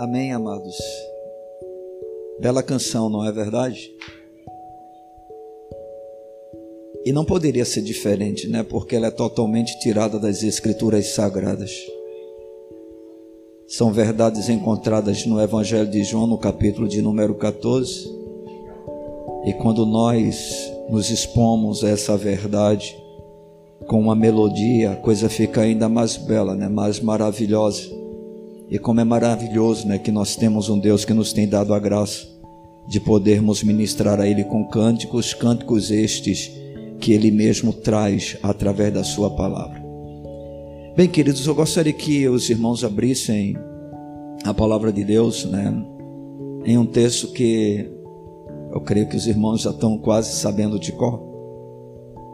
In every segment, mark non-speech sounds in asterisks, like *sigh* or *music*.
Amém, amados? Bela canção, não é verdade? E não poderia ser diferente, né? Porque ela é totalmente tirada das Escrituras Sagradas. São verdades encontradas no Evangelho de João, no capítulo de número 14. E quando nós nos expomos a essa verdade com uma melodia, a coisa fica ainda mais bela, né? mais maravilhosa. E como é maravilhoso né? que nós temos um Deus que nos tem dado a graça de podermos ministrar a Ele com cânticos, cânticos estes que Ele mesmo traz através da Sua palavra. Bem, queridos, eu gostaria que os irmãos abrissem a palavra de Deus, né? Em um texto que eu creio que os irmãos já estão quase sabendo de cor,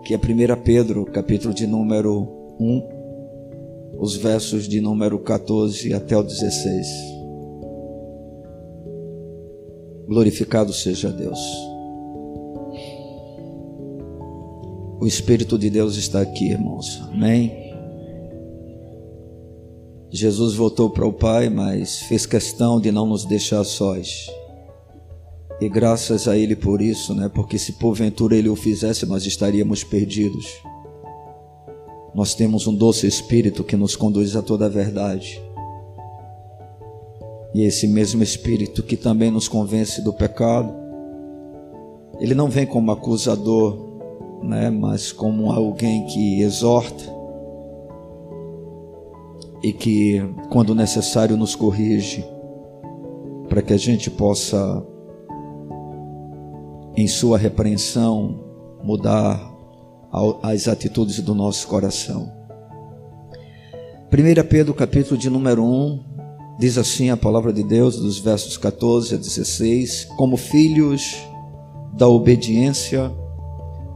que é 1 Pedro, capítulo de número 1, os versos de número 14 até o 16. Glorificado seja Deus. O Espírito de Deus está aqui, irmãos. Amém. Jesus voltou para o Pai, mas fez questão de não nos deixar sós. E graças a Ele por isso, né? Porque se porventura Ele o fizesse, nós estaríamos perdidos. Nós temos um doce Espírito que nos conduz a toda a verdade. E esse mesmo Espírito que também nos convence do pecado, ele não vem como acusador, né, mas como alguém que exorta e que, quando necessário, nos corrige, para que a gente possa, em Sua repreensão, mudar as atitudes do nosso coração. 1 Pedro, capítulo de número 1, diz assim a palavra de Deus, dos versos 14 a 16: Como filhos da obediência,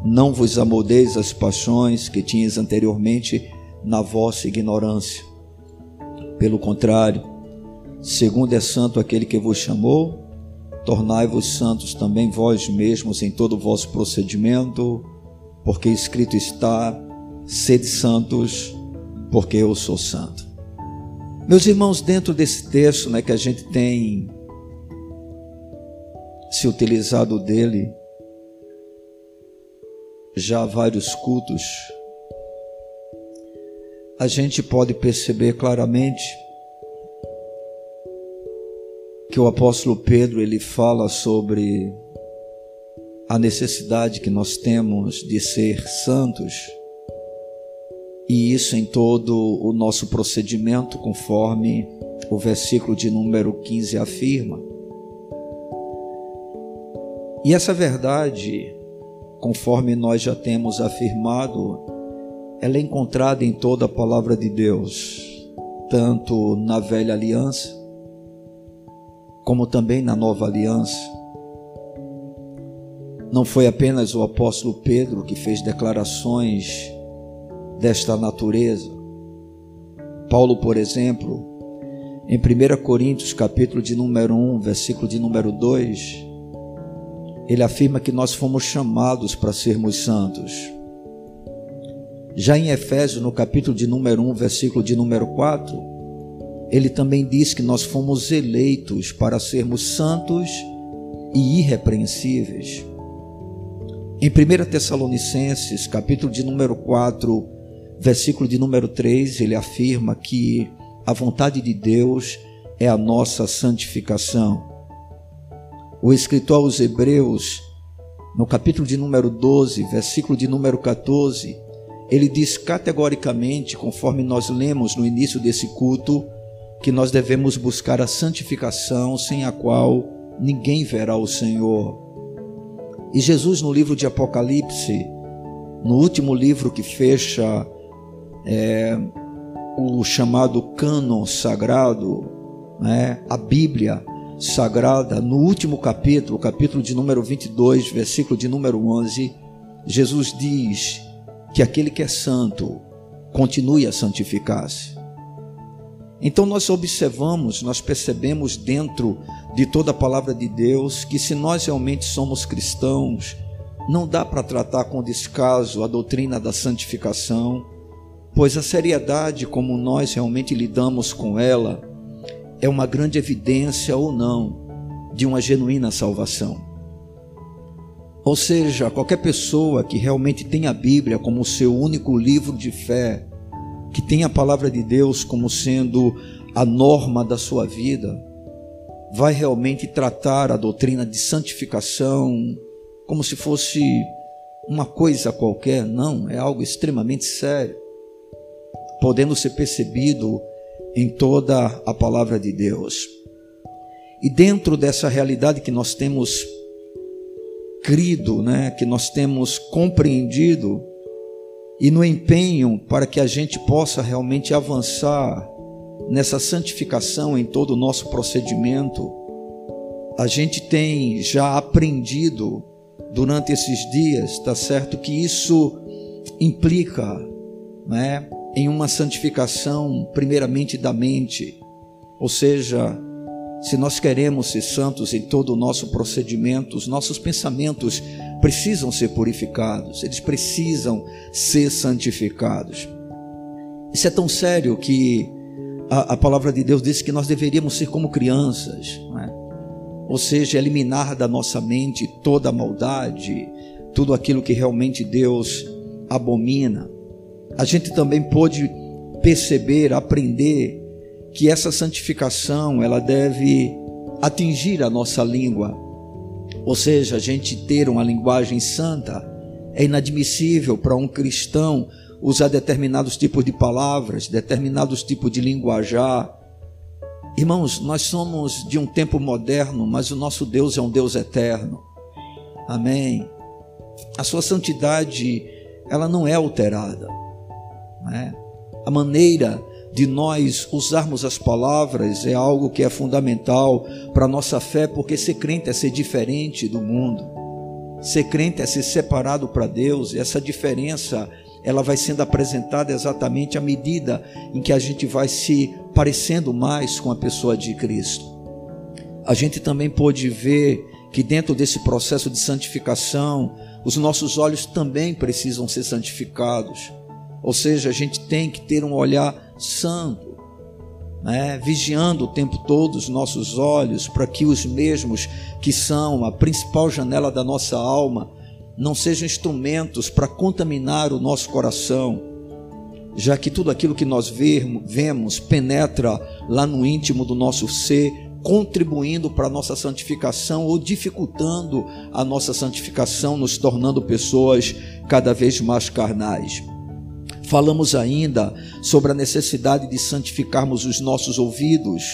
não vos amoldeis as paixões que tinhas anteriormente na vossa ignorância. Pelo contrário, segundo é santo aquele que vos chamou, tornai-vos santos também vós mesmos em todo o vosso procedimento, porque escrito está: sede santos, porque eu sou santo. Meus irmãos, dentro desse texto, né, que a gente tem se utilizado dele, já há vários cultos, a gente pode perceber claramente que o apóstolo Pedro ele fala sobre a necessidade que nós temos de ser santos e isso em todo o nosso procedimento, conforme o versículo de número 15 afirma. E essa verdade conforme nós já temos afirmado, ela é encontrada em toda a palavra de Deus, tanto na velha aliança, como também na nova aliança. Não foi apenas o apóstolo Pedro que fez declarações desta natureza. Paulo, por exemplo, em 1 Coríntios, capítulo de número 1, versículo de número 2, ele afirma que nós fomos chamados para sermos santos. Já em Efésios, no capítulo de número 1, versículo de número 4, ele também diz que nós fomos eleitos para sermos santos e irrepreensíveis. Em 1 Tessalonicenses, capítulo de número 4, versículo de número 3, ele afirma que a vontade de Deus é a nossa santificação o escritor aos Hebreus, no capítulo de número 12, versículo de número 14, ele diz categoricamente, conforme nós lemos no início desse culto, que nós devemos buscar a santificação sem a qual ninguém verá o Senhor. E Jesus, no livro de Apocalipse, no último livro que fecha é, o chamado cânon sagrado, né, a Bíblia, sagrada, no último capítulo, capítulo de número 22, versículo de número 11, Jesus diz que aquele que é santo continue a santificar-se. Então nós observamos, nós percebemos dentro de toda a palavra de Deus que se nós realmente somos cristãos, não dá para tratar com descaso a doutrina da santificação, pois a seriedade como nós realmente lidamos com ela é uma grande evidência ou não de uma genuína salvação. Ou seja, qualquer pessoa que realmente tem a Bíblia como seu único livro de fé, que tem a palavra de Deus como sendo a norma da sua vida, vai realmente tratar a doutrina de santificação como se fosse uma coisa qualquer, não, é algo extremamente sério, podendo ser percebido em toda a palavra de Deus. E dentro dessa realidade que nós temos crido, né, que nós temos compreendido, e no empenho para que a gente possa realmente avançar nessa santificação em todo o nosso procedimento, a gente tem já aprendido durante esses dias, tá certo, que isso implica, né, em uma santificação primeiramente da mente, ou seja, se nós queremos ser santos em todo o nosso procedimento, os nossos pensamentos precisam ser purificados, eles precisam ser santificados. Isso é tão sério que a, a palavra de Deus diz que nós deveríamos ser como crianças, é? ou seja, eliminar da nossa mente toda a maldade, tudo aquilo que realmente Deus abomina. A gente também pode perceber, aprender que essa santificação ela deve atingir a nossa língua. Ou seja, a gente ter uma linguagem santa é inadmissível para um cristão usar determinados tipos de palavras, determinados tipos de linguajar. Irmãos, nós somos de um tempo moderno, mas o nosso Deus é um Deus eterno. Amém. A sua santidade, ela não é alterada. Né? A maneira de nós usarmos as palavras é algo que é fundamental para a nossa fé, porque ser crente é ser diferente do mundo. Ser crente é ser separado para Deus, e essa diferença ela vai sendo apresentada exatamente à medida em que a gente vai se parecendo mais com a pessoa de Cristo. A gente também pode ver que dentro desse processo de santificação, os nossos olhos também precisam ser santificados. Ou seja, a gente tem que ter um olhar santo, né? vigiando o tempo todo os nossos olhos para que os mesmos que são a principal janela da nossa alma não sejam instrumentos para contaminar o nosso coração, já que tudo aquilo que nós vemos penetra lá no íntimo do nosso ser, contribuindo para a nossa santificação ou dificultando a nossa santificação, nos tornando pessoas cada vez mais carnais. Falamos ainda sobre a necessidade de santificarmos os nossos ouvidos,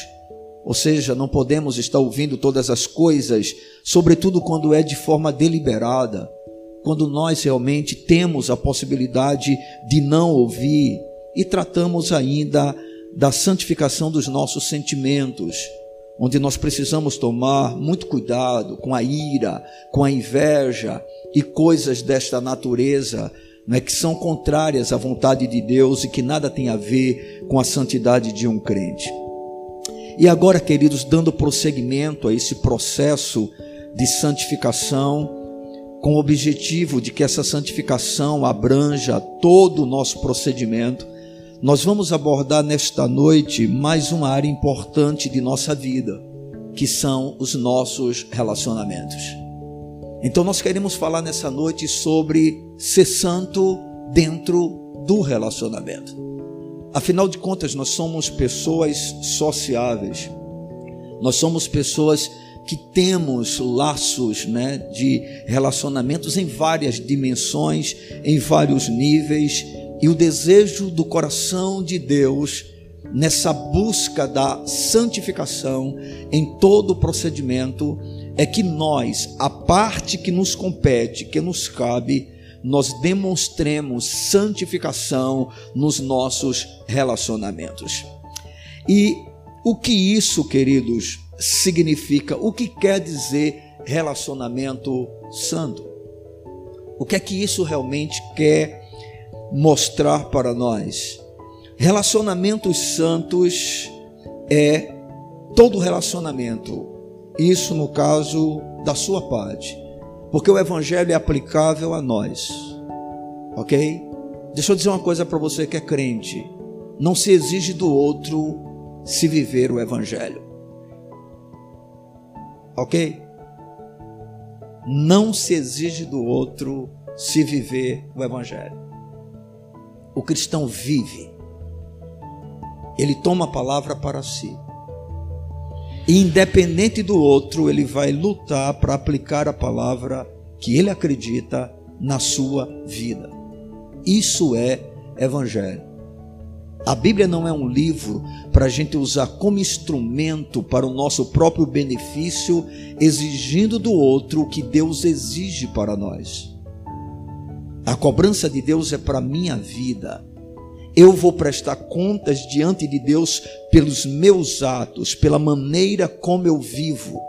ou seja, não podemos estar ouvindo todas as coisas, sobretudo quando é de forma deliberada, quando nós realmente temos a possibilidade de não ouvir, e tratamos ainda da santificação dos nossos sentimentos, onde nós precisamos tomar muito cuidado com a ira, com a inveja e coisas desta natureza né, que são contrárias à vontade de Deus e que nada tem a ver com a santidade de um crente. E agora, queridos, dando prosseguimento a esse processo de santificação, com o objetivo de que essa santificação abranja todo o nosso procedimento, nós vamos abordar nesta noite mais uma área importante de nossa vida, que são os nossos relacionamentos. Então nós queremos falar nessa noite sobre ser santo dentro do relacionamento. Afinal de contas, nós somos pessoas sociáveis. Nós somos pessoas que temos laços, né, de relacionamentos em várias dimensões, em vários níveis, e o desejo do coração de Deus nessa busca da santificação em todo o procedimento é que nós, a parte que nos compete, que nos cabe, nós demonstremos santificação nos nossos relacionamentos. E o que isso, queridos, significa? O que quer dizer relacionamento santo? O que é que isso realmente quer mostrar para nós? Relacionamentos santos é todo relacionamento isso no caso da sua parte, porque o evangelho é aplicável a nós. OK? Deixa eu dizer uma coisa para você que é crente. Não se exige do outro se viver o evangelho. Ok? Não se exige do outro se viver o Evangelho. O cristão vive, ele toma a palavra para si. Independente do outro, ele vai lutar para aplicar a palavra que ele acredita na sua vida. Isso é Evangelho. A Bíblia não é um livro para a gente usar como instrumento para o nosso próprio benefício, exigindo do outro o que Deus exige para nós. A cobrança de Deus é para a minha vida. Eu vou prestar contas diante de Deus pelos meus atos, pela maneira como eu vivo.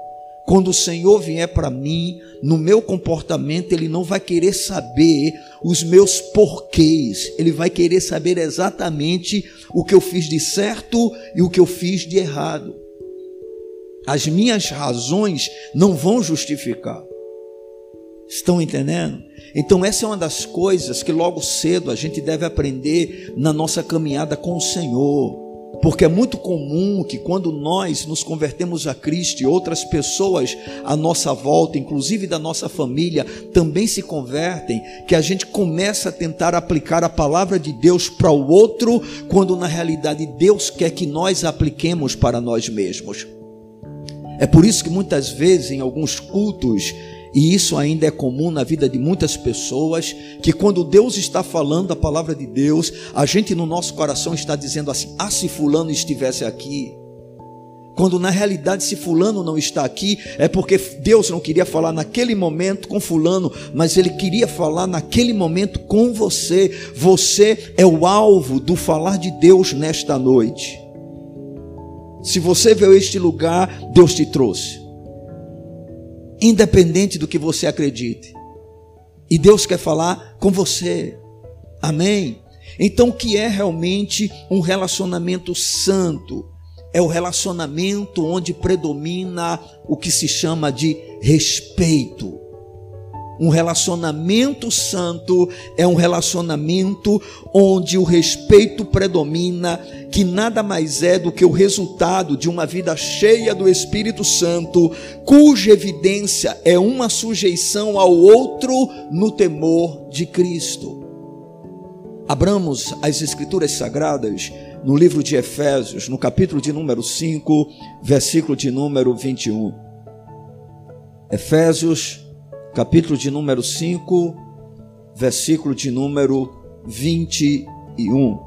Quando o Senhor vier para mim, no meu comportamento, Ele não vai querer saber os meus porquês, Ele vai querer saber exatamente o que eu fiz de certo e o que eu fiz de errado. As minhas razões não vão justificar. Estão entendendo? Então, essa é uma das coisas que logo cedo a gente deve aprender na nossa caminhada com o Senhor. Porque é muito comum que quando nós nos convertemos a Cristo e outras pessoas à nossa volta, inclusive da nossa família, também se convertem, que a gente começa a tentar aplicar a palavra de Deus para o outro, quando na realidade Deus quer que nós apliquemos para nós mesmos. É por isso que muitas vezes em alguns cultos e isso ainda é comum na vida de muitas pessoas, que quando Deus está falando a palavra de Deus, a gente no nosso coração está dizendo assim: ah, se Fulano estivesse aqui. Quando na realidade, se Fulano não está aqui, é porque Deus não queria falar naquele momento com Fulano, mas Ele queria falar naquele momento com você. Você é o alvo do falar de Deus nesta noite. Se você veio a este lugar, Deus te trouxe independente do que você acredite. E Deus quer falar com você. Amém? Então, o que é realmente um relacionamento santo? É o relacionamento onde predomina o que se chama de respeito. Um relacionamento santo é um relacionamento onde o respeito predomina, que nada mais é do que o resultado de uma vida cheia do Espírito Santo, cuja evidência é uma sujeição ao outro no temor de Cristo. Abramos as Escrituras Sagradas no livro de Efésios, no capítulo de número 5, versículo de número 21. Efésios capítulo de número 5, versículo de número 21.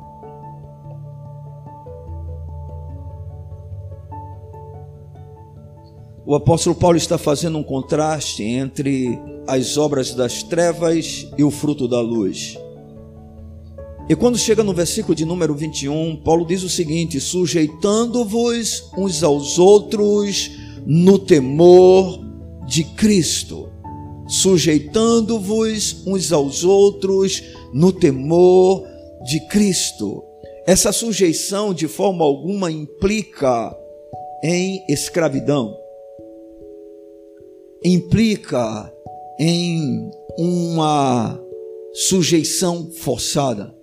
O apóstolo Paulo está fazendo um contraste entre as obras das trevas e o fruto da luz. E quando chega no versículo de número 21, Paulo diz o seguinte: sujeitando-vos uns aos outros no temor de Cristo sujeitando-vos uns aos outros no temor de Cristo. Essa sujeição de forma alguma implica em escravidão, implica em uma sujeição forçada,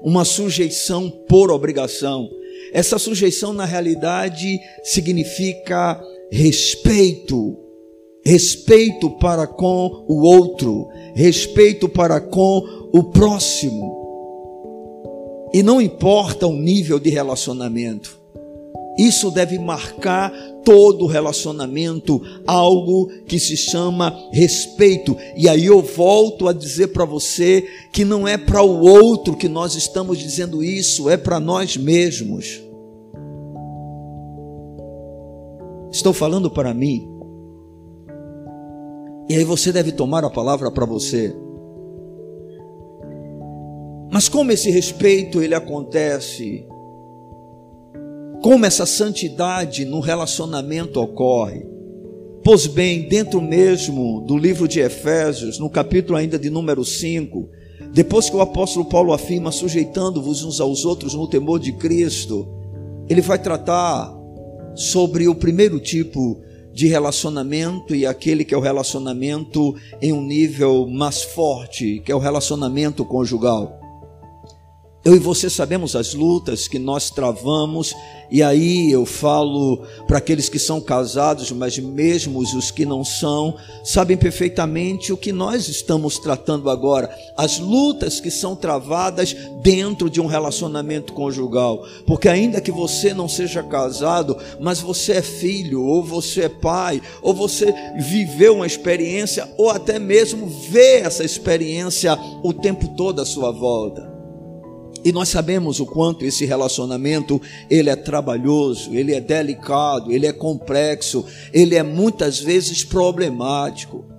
uma sujeição por obrigação. Essa sujeição, na realidade, significa respeito respeito para com o outro, respeito para com o próximo. E não importa o nível de relacionamento, isso deve marcar todo relacionamento, algo que se chama respeito. E aí eu volto a dizer para você que não é para o outro que nós estamos dizendo isso, é para nós mesmos. Estou falando para mim e aí você deve tomar a palavra para você. Mas como esse respeito ele acontece? Como essa santidade no relacionamento ocorre? Pois bem, dentro mesmo do livro de Efésios, no capítulo ainda de número 5, depois que o apóstolo Paulo afirma sujeitando-vos uns aos outros no temor de Cristo, ele vai tratar sobre o primeiro tipo de relacionamento e aquele que é o relacionamento em um nível mais forte, que é o relacionamento conjugal. Eu e você sabemos as lutas que nós travamos, e aí eu falo para aqueles que são casados, mas mesmo os que não são, sabem perfeitamente o que nós estamos tratando agora, as lutas que são travadas dentro de um relacionamento conjugal. Porque ainda que você não seja casado, mas você é filho, ou você é pai, ou você viveu uma experiência, ou até mesmo vê essa experiência o tempo todo à sua volta. E nós sabemos o quanto esse relacionamento ele é trabalhoso, ele é delicado, ele é complexo, ele é muitas vezes problemático.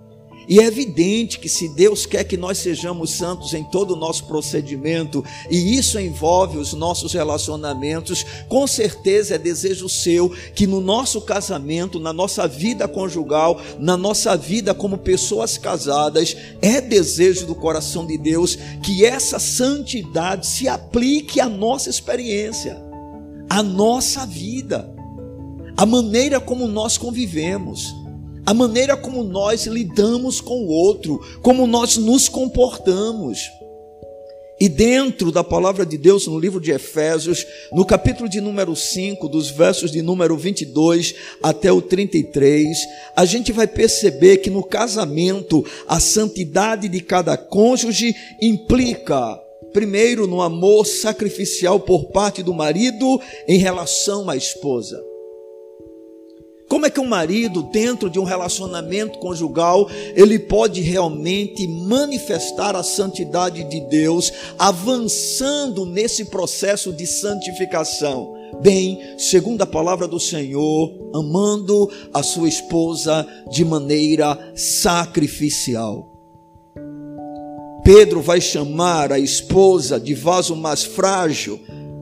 E é evidente que se Deus quer que nós sejamos santos em todo o nosso procedimento, e isso envolve os nossos relacionamentos, com certeza é desejo seu que no nosso casamento, na nossa vida conjugal, na nossa vida como pessoas casadas, é desejo do coração de Deus que essa santidade se aplique à nossa experiência, à nossa vida, à maneira como nós convivemos a maneira como nós lidamos com o outro, como nós nos comportamos. E dentro da palavra de Deus, no livro de Efésios, no capítulo de número 5, dos versos de número 22 até o 33, a gente vai perceber que no casamento, a santidade de cada cônjuge implica, primeiro, no amor sacrificial por parte do marido em relação à esposa. Como é que um marido, dentro de um relacionamento conjugal, ele pode realmente manifestar a santidade de Deus, avançando nesse processo de santificação? Bem, segundo a palavra do Senhor, amando a sua esposa de maneira sacrificial. Pedro vai chamar a esposa de vaso mais frágil,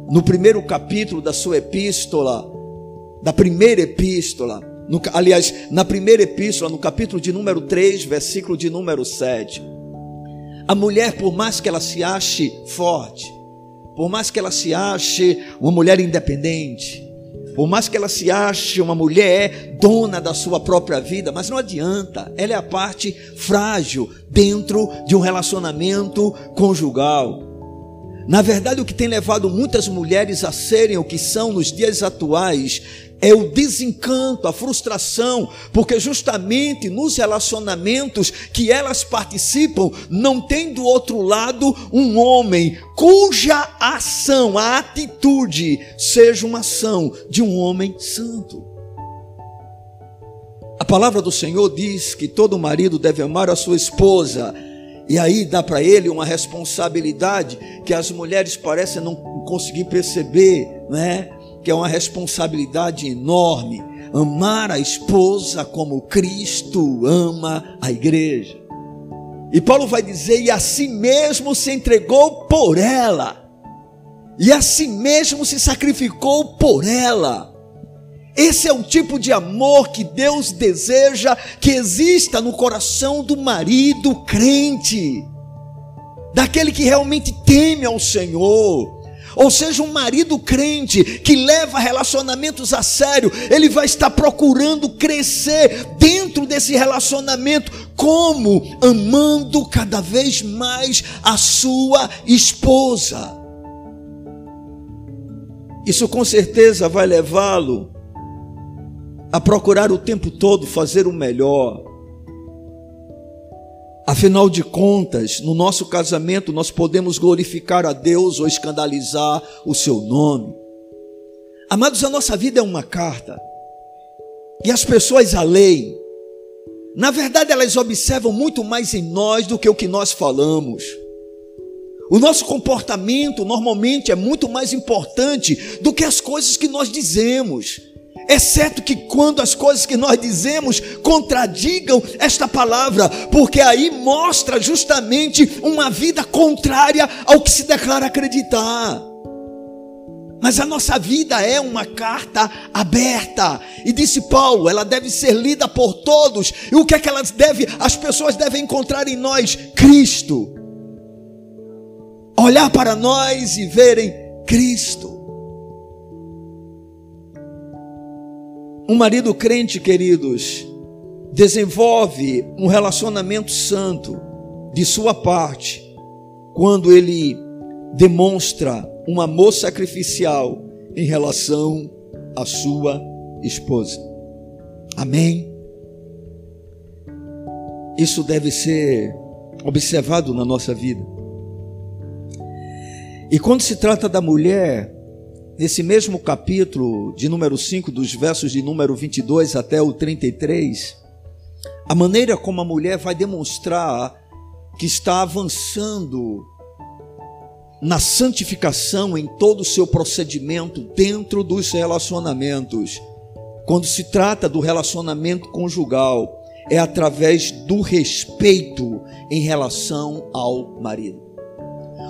no primeiro capítulo da sua epístola, da primeira epístola, no, aliás, na primeira epístola, no capítulo de número 3, versículo de número 7. A mulher, por mais que ela se ache forte, por mais que ela se ache uma mulher independente, por mais que ela se ache uma mulher dona da sua própria vida, mas não adianta, ela é a parte frágil dentro de um relacionamento conjugal. Na verdade, o que tem levado muitas mulheres a serem o que são nos dias atuais é o desencanto, a frustração, porque justamente nos relacionamentos que elas participam, não tem do outro lado um homem cuja ação, a atitude, seja uma ação de um homem santo. A palavra do Senhor diz que todo marido deve amar a sua esposa e aí dá para ele uma responsabilidade que as mulheres parecem não conseguir perceber, né? Que é uma responsabilidade enorme. Amar a esposa como Cristo ama a igreja. E Paulo vai dizer: e a si mesmo se entregou por ela, e a si mesmo se sacrificou por ela esse é o tipo de amor que Deus deseja que exista no coração do marido crente, daquele que realmente teme ao Senhor. Ou seja, um marido crente que leva relacionamentos a sério, ele vai estar procurando crescer dentro desse relacionamento, como amando cada vez mais a sua esposa. Isso com certeza vai levá-lo a procurar o tempo todo fazer o melhor. Afinal de contas, no nosso casamento nós podemos glorificar a Deus ou escandalizar o seu nome. Amados, a nossa vida é uma carta. E as pessoas a leem. Na verdade, elas observam muito mais em nós do que o que nós falamos. O nosso comportamento normalmente é muito mais importante do que as coisas que nós dizemos exceto que quando as coisas que nós dizemos contradigam esta palavra, porque aí mostra justamente uma vida contrária ao que se declara acreditar. Mas a nossa vida é uma carta aberta. E disse Paulo, ela deve ser lida por todos. E o que é que elas devem, as pessoas devem encontrar em nós? Cristo. Olhar para nós e verem Cristo. Um marido crente, queridos, desenvolve um relacionamento santo de sua parte quando ele demonstra um amor sacrificial em relação à sua esposa. Amém? Isso deve ser observado na nossa vida. E quando se trata da mulher, nesse mesmo capítulo de número 5, dos versos de número 22 até o 33, a maneira como a mulher vai demonstrar que está avançando na santificação em todo o seu procedimento dentro dos relacionamentos. Quando se trata do relacionamento conjugal, é através do respeito em relação ao marido.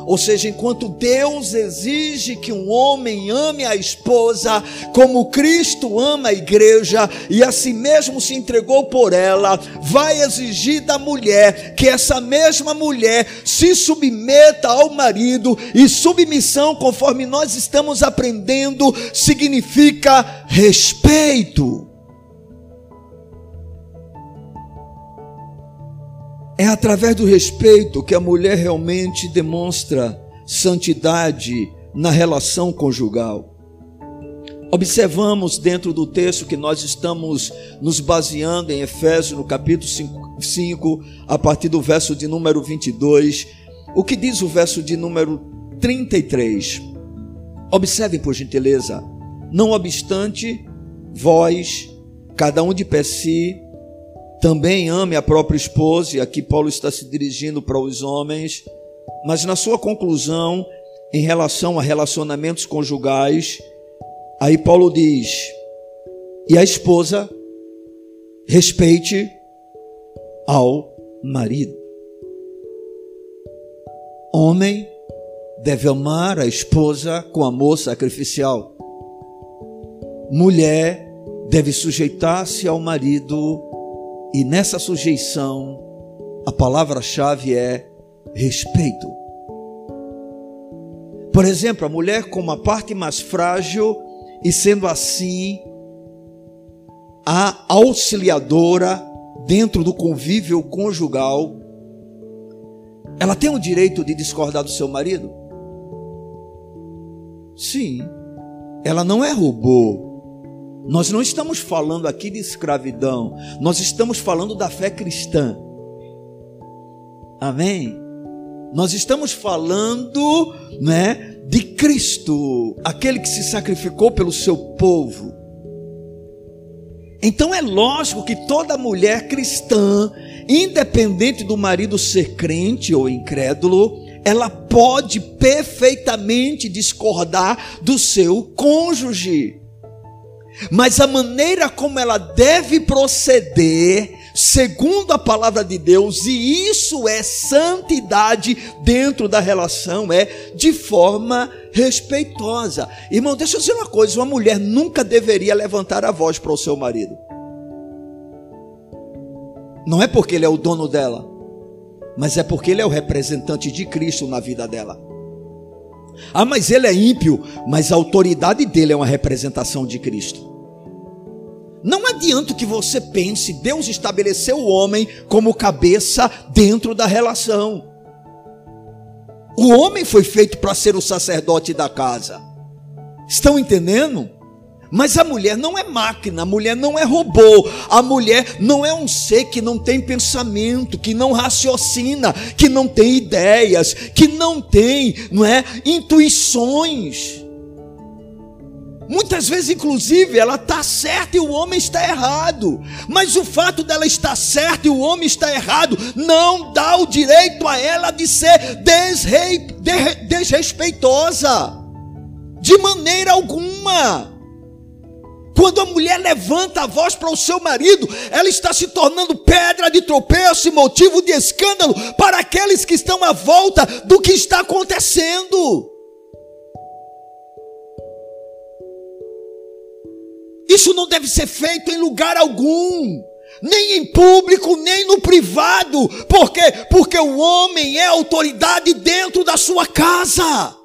Ou seja, enquanto Deus exige que um homem ame a esposa como Cristo ama a igreja e a si mesmo se entregou por ela, vai exigir da mulher que essa mesma mulher se submeta ao marido, e submissão, conforme nós estamos aprendendo, significa respeito. É através do respeito que a mulher realmente demonstra santidade na relação conjugal. Observamos dentro do texto que nós estamos nos baseando em Efésios, no capítulo 5, a partir do verso de número 22, o que diz o verso de número 33. Observem, por gentileza, não obstante, vós, cada um de per si, também ame a própria esposa, e aqui Paulo está se dirigindo para os homens, mas na sua conclusão, em relação a relacionamentos conjugais, aí Paulo diz: e a esposa respeite ao marido. Homem deve amar a esposa com amor sacrificial. Mulher deve sujeitar-se ao marido e nessa sujeição, a palavra-chave é respeito. Por exemplo, a mulher como a parte mais frágil e sendo assim a auxiliadora dentro do convívio conjugal, ela tem o direito de discordar do seu marido? Sim, ela não é robô, nós não estamos falando aqui de escravidão, nós estamos falando da fé cristã. Amém? Nós estamos falando, né, de Cristo, aquele que se sacrificou pelo seu povo. Então é lógico que toda mulher cristã, independente do marido ser crente ou incrédulo, ela pode perfeitamente discordar do seu cônjuge mas a maneira como ela deve proceder, segundo a palavra de Deus, e isso é santidade dentro da relação, é de forma respeitosa. Irmão, deixa eu dizer uma coisa: uma mulher nunca deveria levantar a voz para o seu marido. Não é porque ele é o dono dela, mas é porque ele é o representante de Cristo na vida dela. Ah, mas ele é ímpio, mas a autoridade dele é uma representação de Cristo. Não adianta que você pense, Deus estabeleceu o homem como cabeça dentro da relação. O homem foi feito para ser o sacerdote da casa. Estão entendendo? Mas a mulher não é máquina, a mulher não é robô, a mulher não é um ser que não tem pensamento, que não raciocina, que não tem ideias, que não tem, não é, intuições. Muitas vezes, inclusive, ela está certa e o homem está errado. Mas o fato dela estar certa e o homem está errado não dá o direito a ela de ser desrei, desrespeitosa. De maneira alguma. Quando a mulher levanta a voz para o seu marido, ela está se tornando pedra de tropeço e motivo de escândalo para aqueles que estão à volta do que está acontecendo. Isso não deve ser feito em lugar algum nem em público, nem no privado. Por quê? Porque o homem é autoridade dentro da sua casa.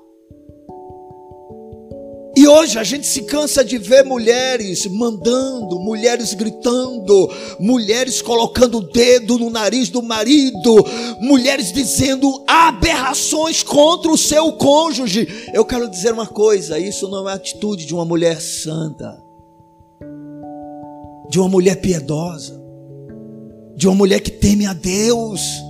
Hoje a gente se cansa de ver mulheres mandando, mulheres gritando, mulheres colocando o dedo no nariz do marido, mulheres dizendo aberrações contra o seu cônjuge. Eu quero dizer uma coisa: isso não é atitude de uma mulher santa, de uma mulher piedosa, de uma mulher que teme a Deus.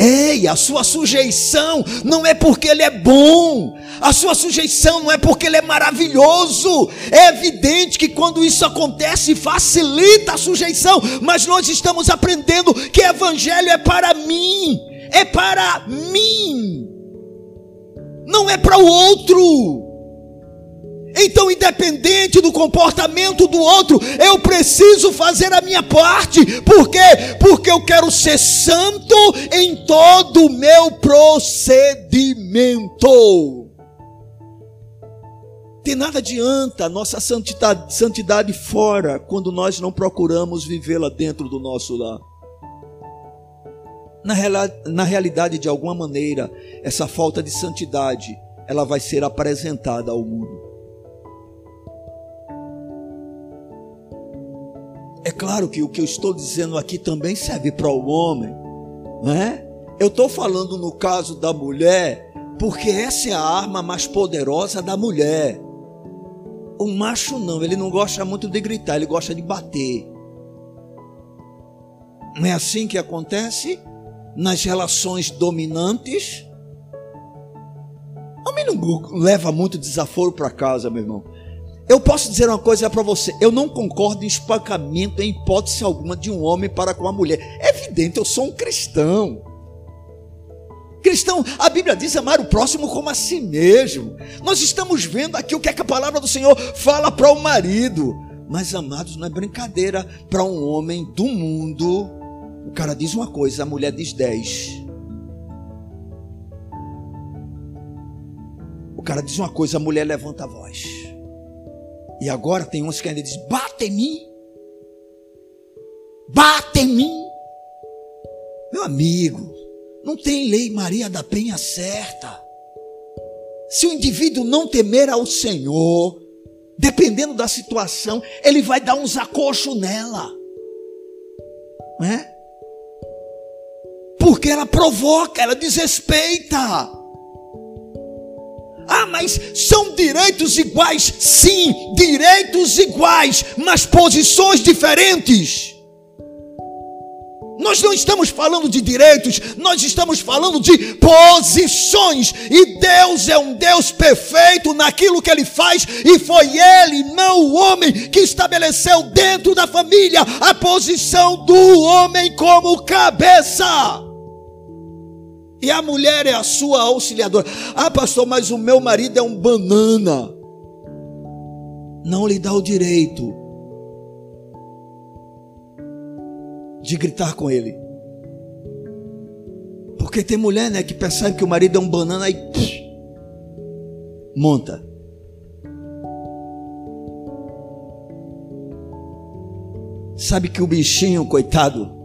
Ei, a sua sujeição não é porque ele é bom, a sua sujeição não é porque ele é maravilhoso. É evidente que quando isso acontece, facilita a sujeição, mas nós estamos aprendendo que evangelho é para mim, é para mim, não é para o outro. Então, independente do comportamento do outro, eu preciso fazer a minha parte. Por quê? Porque eu quero ser santo em todo o meu procedimento. De nada adianta a nossa santidade, fora quando nós não procuramos vivê-la dentro do nosso lar. Na, na realidade, de alguma maneira, essa falta de santidade, ela vai ser apresentada ao mundo. É claro que o que eu estou dizendo aqui também serve para o homem, né? Eu estou falando no caso da mulher, porque essa é a arma mais poderosa da mulher. O macho não, ele não gosta muito de gritar, ele gosta de bater. Não é assim que acontece nas relações dominantes? Homem não leva muito desaforo para casa, meu irmão. Eu posso dizer uma coisa para você: eu não concordo em espancamento em hipótese alguma de um homem para com a mulher. É evidente, eu sou um cristão. Cristão, a Bíblia diz amar o próximo como a si mesmo. Nós estamos vendo aqui o que, é que a palavra do Senhor fala para o marido. Mas, amados, não é brincadeira para um homem do mundo. O cara diz uma coisa, a mulher diz dez. O cara diz uma coisa, a mulher levanta a voz. E agora tem uns que ainda dizem: bate em mim. Bate em mim. Meu amigo, não tem lei Maria da Penha certa. Se o indivíduo não temer ao Senhor, dependendo da situação, ele vai dar uns acochos nela. Não é? Porque ela provoca, ela desrespeita. Mas são direitos iguais? Sim, direitos iguais, mas posições diferentes. Nós não estamos falando de direitos, nós estamos falando de posições. E Deus é um Deus perfeito naquilo que Ele faz, e foi Ele, não o homem, que estabeleceu dentro da família a posição do homem como cabeça. E a mulher é a sua auxiliadora. Ah, pastor, mas o meu marido é um banana. Não lhe dá o direito de gritar com ele. Porque tem mulher, né, que percebe que o marido é um banana e monta. Sabe que o bichinho, coitado,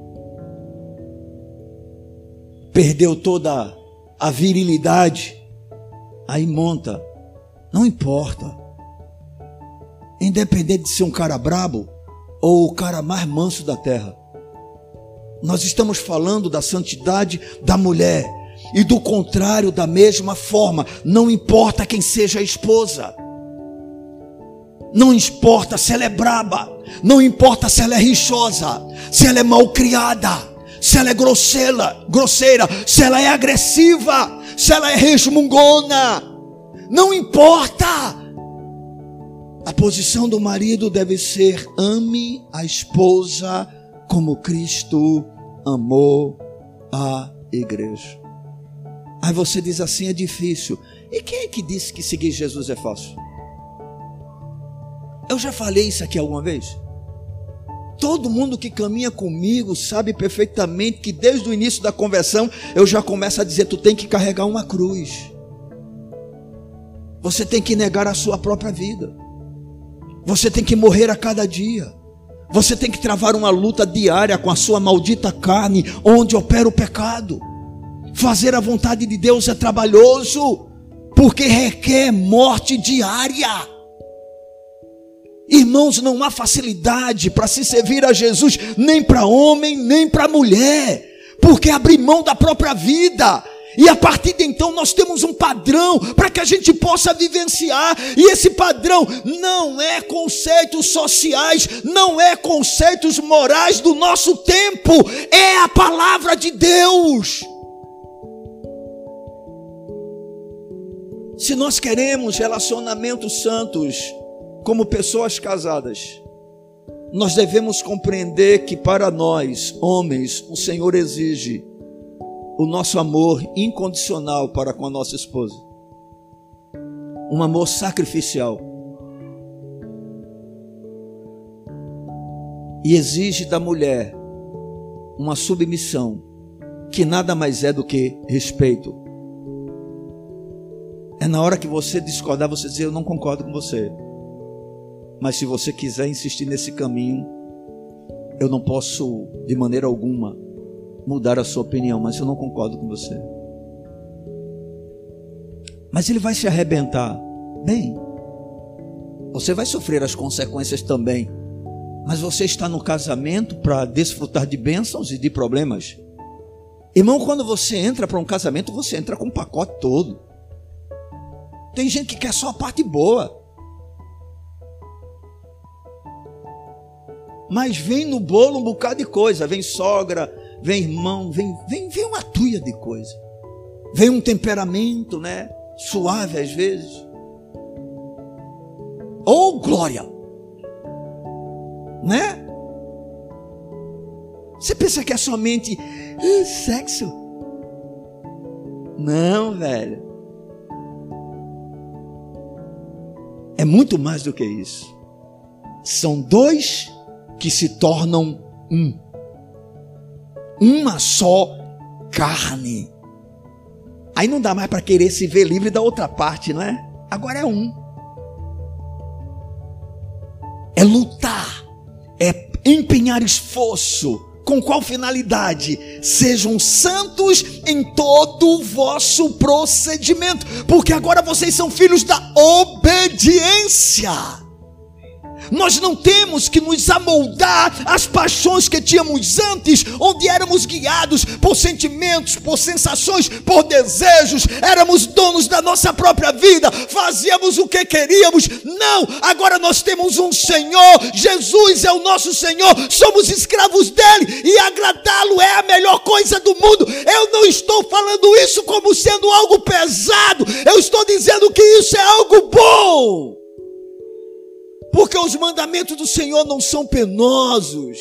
perdeu toda a virilidade, aí monta. Não importa. Independente de ser um cara brabo ou o cara mais manso da terra. Nós estamos falando da santidade da mulher. E do contrário, da mesma forma, não importa quem seja a esposa. Não importa se ela é braba, não importa se ela é rixosa, se ela é mal criada se ela é grosseira, grosseira, se ela é agressiva, se ela é resmungona, não importa. A posição do marido deve ser: ame a esposa como Cristo amou a igreja. Aí você diz assim: é difícil. E quem é que disse que seguir Jesus é fácil? Eu já falei isso aqui alguma vez? Todo mundo que caminha comigo sabe perfeitamente que desde o início da conversão eu já começo a dizer: tu tem que carregar uma cruz. Você tem que negar a sua própria vida. Você tem que morrer a cada dia. Você tem que travar uma luta diária com a sua maldita carne, onde opera o pecado. Fazer a vontade de Deus é trabalhoso. porque requer morte diária. Irmãos, não há facilidade para se servir a Jesus, nem para homem, nem para mulher, porque abrir mão da própria vida. E a partir de então nós temos um padrão para que a gente possa vivenciar, e esse padrão não é conceitos sociais, não é conceitos morais do nosso tempo, é a palavra de Deus. Se nós queremos relacionamentos santos, como pessoas casadas, nós devemos compreender que para nós, homens, o Senhor exige o nosso amor incondicional para com a nossa esposa. Um amor sacrificial. E exige da mulher uma submissão que nada mais é do que respeito. É na hora que você discordar, você dizer: Eu não concordo com você. Mas se você quiser insistir nesse caminho, eu não posso, de maneira alguma, mudar a sua opinião, mas eu não concordo com você. Mas ele vai se arrebentar. Bem, você vai sofrer as consequências também. Mas você está no casamento para desfrutar de bênçãos e de problemas. Irmão, quando você entra para um casamento, você entra com o pacote todo. Tem gente que quer só a parte boa. Mas vem no bolo um bocado de coisa. Vem sogra, vem irmão, vem, vem, vem uma tuia de coisa. Vem um temperamento, né? Suave às vezes. Ou oh, glória. Né? Você pensa que é somente uh, sexo? Não, velho. É muito mais do que isso. São dois que se tornam um. Uma só carne. Aí não dá mais para querer se ver livre da outra parte, não é? Agora é um. É lutar, é empenhar esforço. Com qual finalidade? Sejam santos em todo o vosso procedimento, porque agora vocês são filhos da obediência. Nós não temos que nos amoldar às paixões que tínhamos antes, onde éramos guiados por sentimentos, por sensações, por desejos, éramos donos da nossa própria vida, fazíamos o que queríamos. Não, agora nós temos um Senhor, Jesus é o nosso Senhor, somos escravos dele. E agradá-lo é a melhor coisa do mundo. Eu não estou falando isso como sendo algo pesado, eu estou dizendo que isso é algo bom porque os mandamentos do Senhor não são penosos.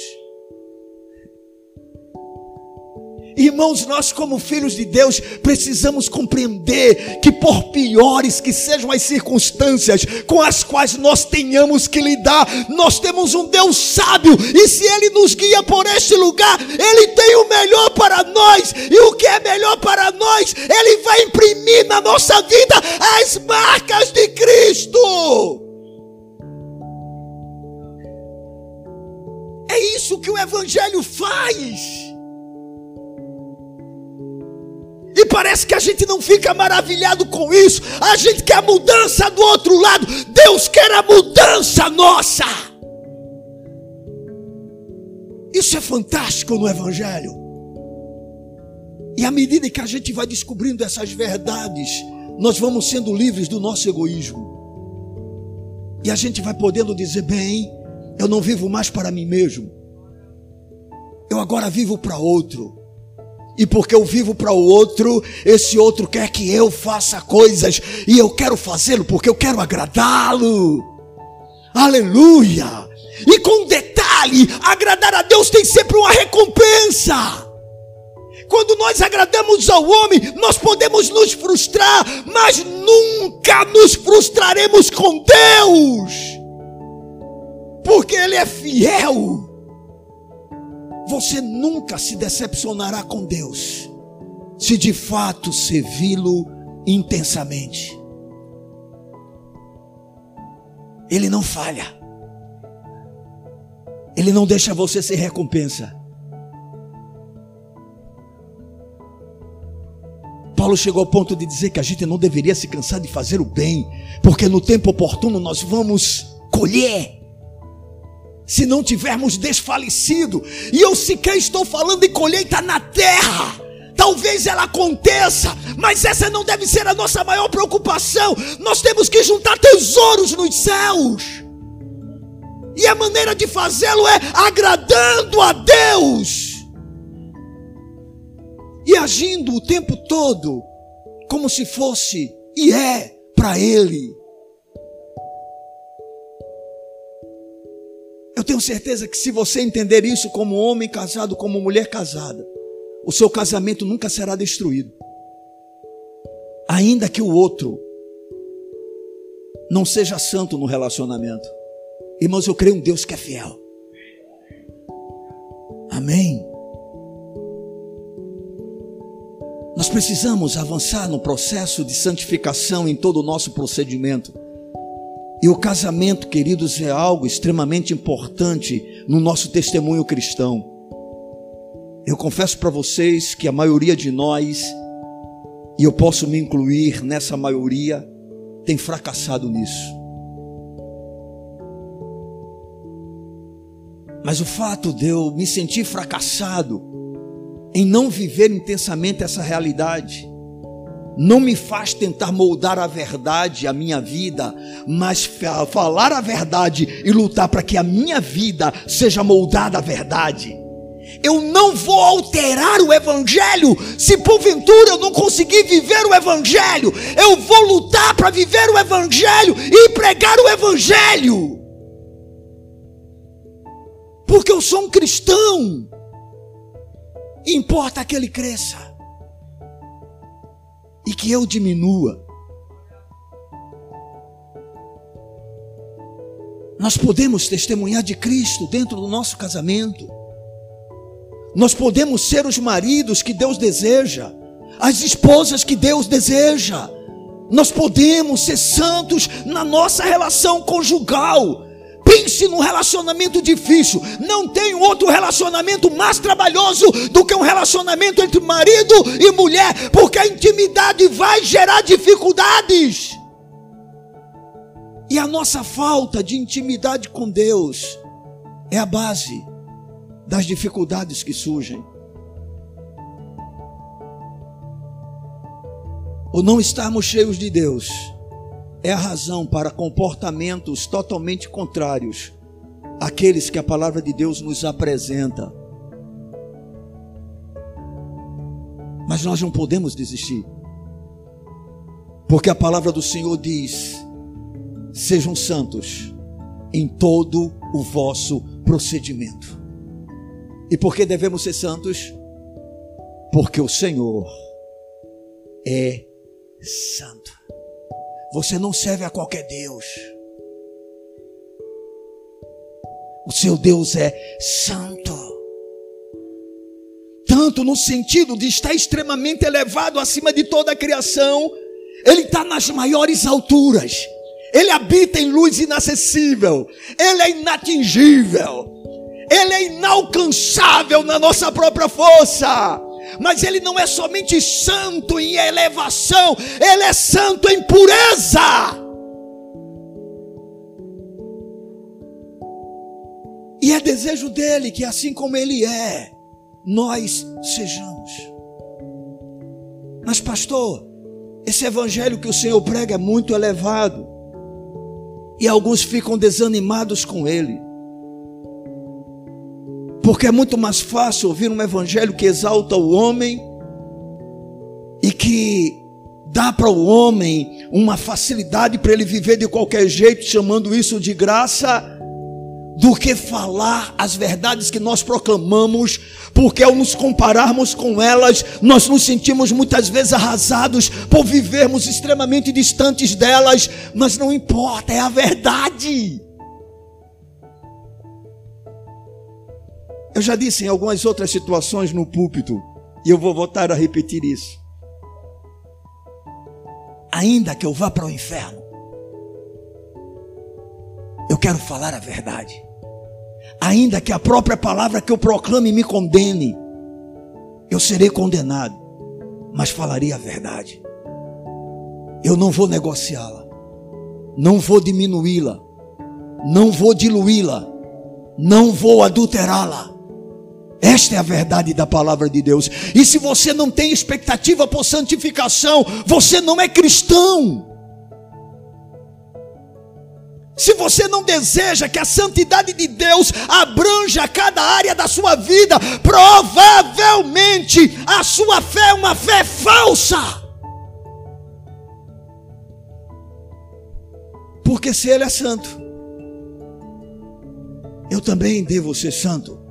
Irmãos, nós, como filhos de Deus, precisamos compreender que, por piores que sejam as circunstâncias com as quais nós tenhamos que lidar, nós temos um Deus sábio, e se Ele nos guia por este lugar, Ele tem o melhor para nós, e o que é melhor para nós, Ele vai imprimir na nossa vida as marcas de Cristo. Isso que o Evangelho faz. E parece que a gente não fica maravilhado com isso. A gente quer a mudança do outro lado. Deus quer a mudança nossa. Isso é fantástico no Evangelho. E à medida que a gente vai descobrindo essas verdades, nós vamos sendo livres do nosso egoísmo. E a gente vai podendo dizer: bem, eu não vivo mais para mim mesmo. Eu agora vivo para outro. E porque eu vivo para o outro, esse outro quer que eu faça coisas e eu quero fazê-lo porque eu quero agradá-lo. Aleluia! E com detalhe, agradar a Deus tem sempre uma recompensa. Quando nós agradamos ao homem, nós podemos nos frustrar, mas nunca nos frustraremos com Deus porque Ele é fiel. Você nunca se decepcionará com Deus, se de fato servi-lo intensamente. Ele não falha, Ele não deixa você sem recompensa. Paulo chegou ao ponto de dizer que a gente não deveria se cansar de fazer o bem, porque no tempo oportuno nós vamos colher. Se não tivermos desfalecido, e eu sequer estou falando em colheita na terra, talvez ela aconteça, mas essa não deve ser a nossa maior preocupação. Nós temos que juntar tesouros nos céus, e a maneira de fazê-lo é agradando a Deus e agindo o tempo todo como se fosse e é para Ele. Eu tenho certeza que se você entender isso como homem casado, como mulher casada, o seu casamento nunca será destruído. Ainda que o outro não seja santo no relacionamento. Irmãos, eu creio em um Deus que é fiel. Amém. Nós precisamos avançar no processo de santificação em todo o nosso procedimento. E o casamento, queridos, é algo extremamente importante no nosso testemunho cristão. Eu confesso para vocês que a maioria de nós, e eu posso me incluir nessa maioria, tem fracassado nisso. Mas o fato de eu me sentir fracassado em não viver intensamente essa realidade. Não me faz tentar moldar a verdade, a minha vida, mas falar a verdade e lutar para que a minha vida seja moldada à verdade. Eu não vou alterar o Evangelho se porventura eu não conseguir viver o Evangelho. Eu vou lutar para viver o Evangelho e pregar o Evangelho. Porque eu sou um cristão. Importa que ele cresça e que eu diminua. Nós podemos testemunhar de Cristo dentro do nosso casamento. Nós podemos ser os maridos que Deus deseja, as esposas que Deus deseja. Nós podemos ser santos na nossa relação conjugal. Pense num relacionamento difícil. Não tem outro relacionamento mais trabalhoso do que um relacionamento entre marido e mulher, porque a intimidade vai gerar dificuldades. E a nossa falta de intimidade com Deus é a base das dificuldades que surgem. O não estarmos cheios de Deus é a razão para comportamentos totalmente contrários àqueles que a palavra de Deus nos apresenta. Mas nós não podemos desistir, porque a palavra do Senhor diz: sejam santos em todo o vosso procedimento. E por que devemos ser santos? Porque o Senhor é santo. Você não serve a qualquer Deus. O seu Deus é santo. Tanto no sentido de estar extremamente elevado acima de toda a criação, Ele está nas maiores alturas. Ele habita em luz inacessível. Ele é inatingível. Ele é inalcançável na nossa própria força mas ele não é somente santo em elevação, ele é santo em pureza. E é desejo dele que, assim como ele é, nós sejamos. Mas, pastor, esse evangelho que o Senhor prega é muito elevado, e alguns ficam desanimados com ele. Porque é muito mais fácil ouvir um evangelho que exalta o homem e que dá para o homem uma facilidade para ele viver de qualquer jeito, chamando isso de graça, do que falar as verdades que nós proclamamos, porque ao nos compararmos com elas, nós nos sentimos muitas vezes arrasados por vivermos extremamente distantes delas, mas não importa, é a verdade. Eu já disse em algumas outras situações no púlpito, e eu vou voltar a repetir isso. Ainda que eu vá para o inferno, eu quero falar a verdade. Ainda que a própria palavra que eu proclame me condene, eu serei condenado. mas falaria a verdade. Eu não vou negociá-la, não vou diminuí-la, não vou diluí-la, não vou adulterá-la. Esta é a verdade da palavra de Deus. E se você não tem expectativa por santificação, você não é cristão. Se você não deseja que a santidade de Deus abranja cada área da sua vida, provavelmente a sua fé é uma fé falsa. Porque se Ele é santo, eu também devo ser santo.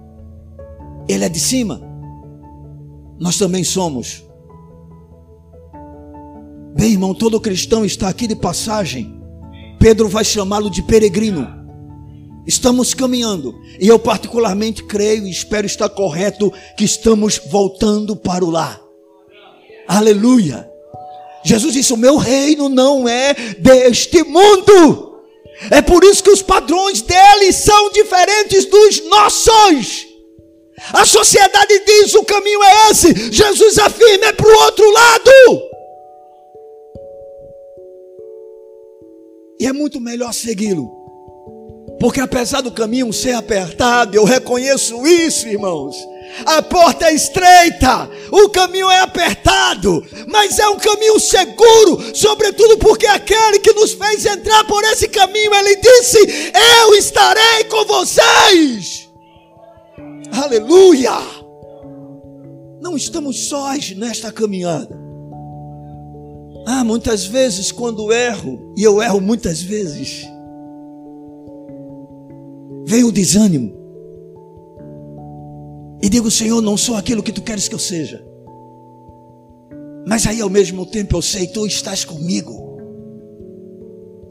Ele é de cima, nós também somos. Bem, irmão, todo cristão está aqui de passagem Pedro vai chamá-lo de peregrino. Estamos caminhando, e eu particularmente creio e espero estar correto que estamos voltando para o lar. Aleluia. Jesus disse: O meu reino não é deste mundo. É por isso que os padrões dele são diferentes dos nossos. A sociedade diz: o caminho é esse. Jesus afirma: é para o outro lado. E é muito melhor segui-lo. Porque apesar do caminho ser apertado, eu reconheço isso, irmãos. A porta é estreita, o caminho é apertado, mas é um caminho seguro, sobretudo porque aquele que nos fez entrar por esse caminho, ele disse: Eu estarei com vocês. Aleluia! Não estamos sós nesta caminhada. Ah, muitas vezes quando erro, e eu erro muitas vezes, vem o desânimo. E digo, Senhor, não sou aquilo que tu queres que eu seja. Mas aí ao mesmo tempo eu sei, tu estás comigo.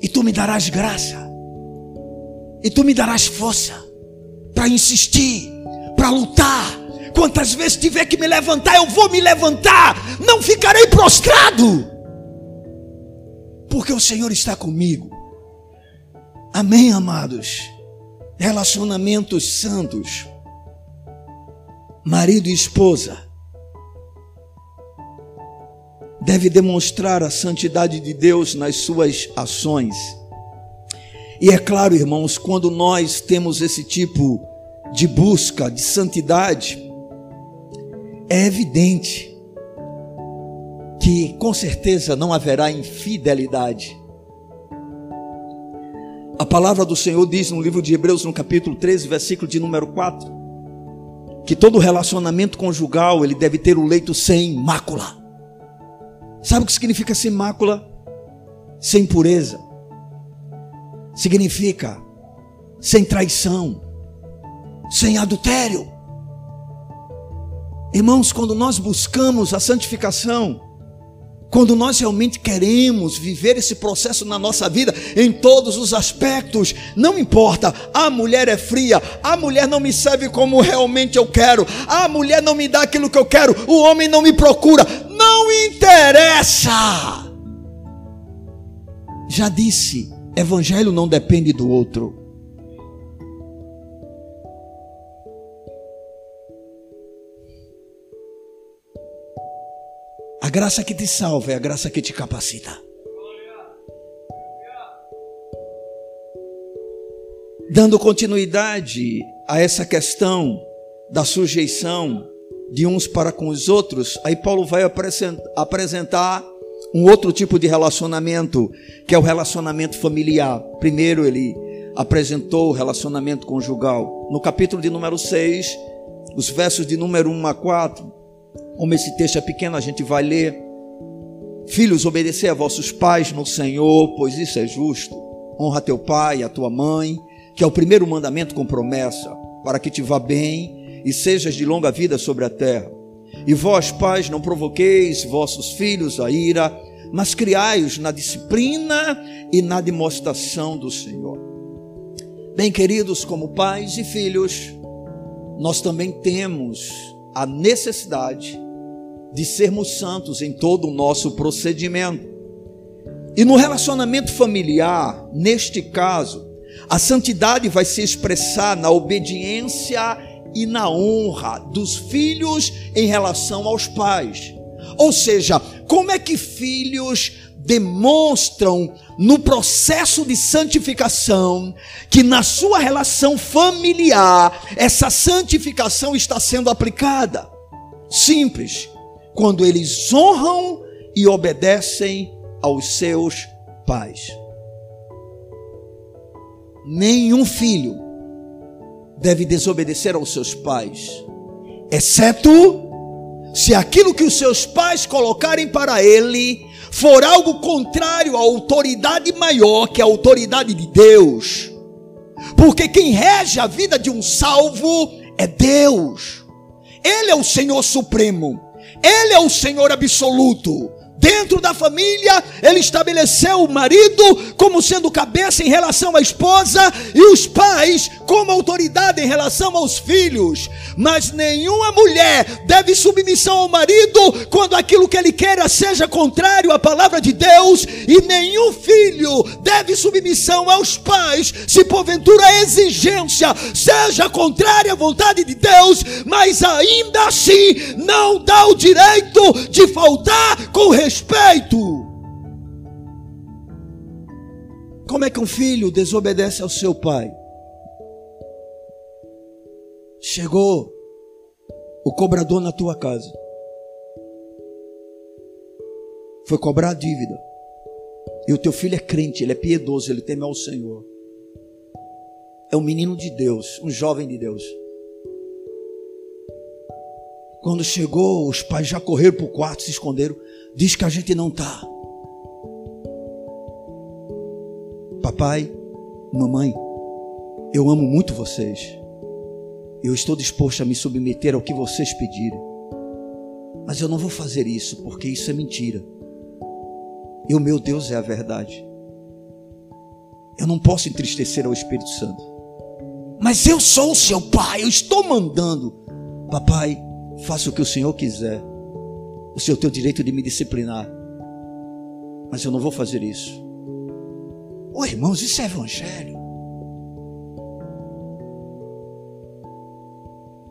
E tu me darás graça. E tu me darás força para insistir, para lutar. Quantas vezes tiver que me levantar, eu vou me levantar. Não ficarei prostrado porque o Senhor está comigo. Amém, amados? Relacionamentos santos, marido e esposa, deve demonstrar a santidade de Deus nas suas ações. E é claro, irmãos, quando nós temos esse tipo de busca de santidade, é evidente que com certeza não haverá infidelidade. A palavra do Senhor diz no livro de Hebreus, no capítulo 13, versículo de número 4, que todo relacionamento conjugal ele deve ter o leito sem mácula. Sabe o que significa sem mácula? Sem pureza. Significa sem traição, sem adultério. Irmãos, quando nós buscamos a santificação, quando nós realmente queremos viver esse processo na nossa vida, em todos os aspectos, não importa, a mulher é fria, a mulher não me serve como realmente eu quero, a mulher não me dá aquilo que eu quero, o homem não me procura, não interessa. Já disse, evangelho não depende do outro. A graça que te salva é a graça que te capacita. Dando continuidade a essa questão da sujeição de uns para com os outros, aí Paulo vai apresentar um outro tipo de relacionamento, que é o relacionamento familiar. Primeiro ele apresentou o relacionamento conjugal. No capítulo de número 6, os versos de número 1 a 4, como esse texto é pequeno, a gente vai ler. Filhos, obedecer a vossos pais no Senhor, pois isso é justo. Honra teu pai e a tua mãe, que é o primeiro mandamento com promessa, para que te vá bem e sejas de longa vida sobre a terra. E vós, pais, não provoqueis vossos filhos a ira, mas criai-os na disciplina e na demonstração do Senhor. Bem, queridos, como pais e filhos, nós também temos a necessidade de sermos santos em todo o nosso procedimento. E no relacionamento familiar, neste caso, a santidade vai se expressar na obediência e na honra dos filhos em relação aos pais. Ou seja, como é que filhos demonstram no processo de santificação que na sua relação familiar essa santificação está sendo aplicada. Simples, quando eles honram e obedecem aos seus pais. Nenhum filho deve desobedecer aos seus pais, exceto se aquilo que os seus pais colocarem para ele for algo contrário à autoridade maior, que a autoridade de Deus. Porque quem rege a vida de um salvo é Deus. Ele é o Senhor supremo. Ele é o Senhor absoluto. Dentro da família, ele estabeleceu o marido como sendo cabeça em relação à esposa e os pais como autoridade em relação aos filhos. Mas nenhuma mulher deve submissão ao marido quando aquilo que ele queira seja contrário à palavra de Deus, e nenhum filho deve submissão aos pais se porventura a exigência seja contrária à vontade de Deus, mas ainda assim não dá o direito de faltar com respeito respeito. Como é que um filho desobedece ao seu pai? Chegou o cobrador na tua casa. Foi cobrar a dívida. E o teu filho é crente, ele é piedoso, ele teme ao Senhor. É um menino de Deus, um jovem de Deus. Quando chegou, os pais já correram para o quarto, se esconderam. Diz que a gente não está. Papai, mamãe, eu amo muito vocês. Eu estou disposto a me submeter ao que vocês pedirem. Mas eu não vou fazer isso, porque isso é mentira. E o meu Deus é a verdade. Eu não posso entristecer ao Espírito Santo. Mas eu sou o seu pai, eu estou mandando. Papai, faça o que o Senhor quiser. O tem o direito de me disciplinar. Mas eu não vou fazer isso. Oh, irmãos, isso é evangelho.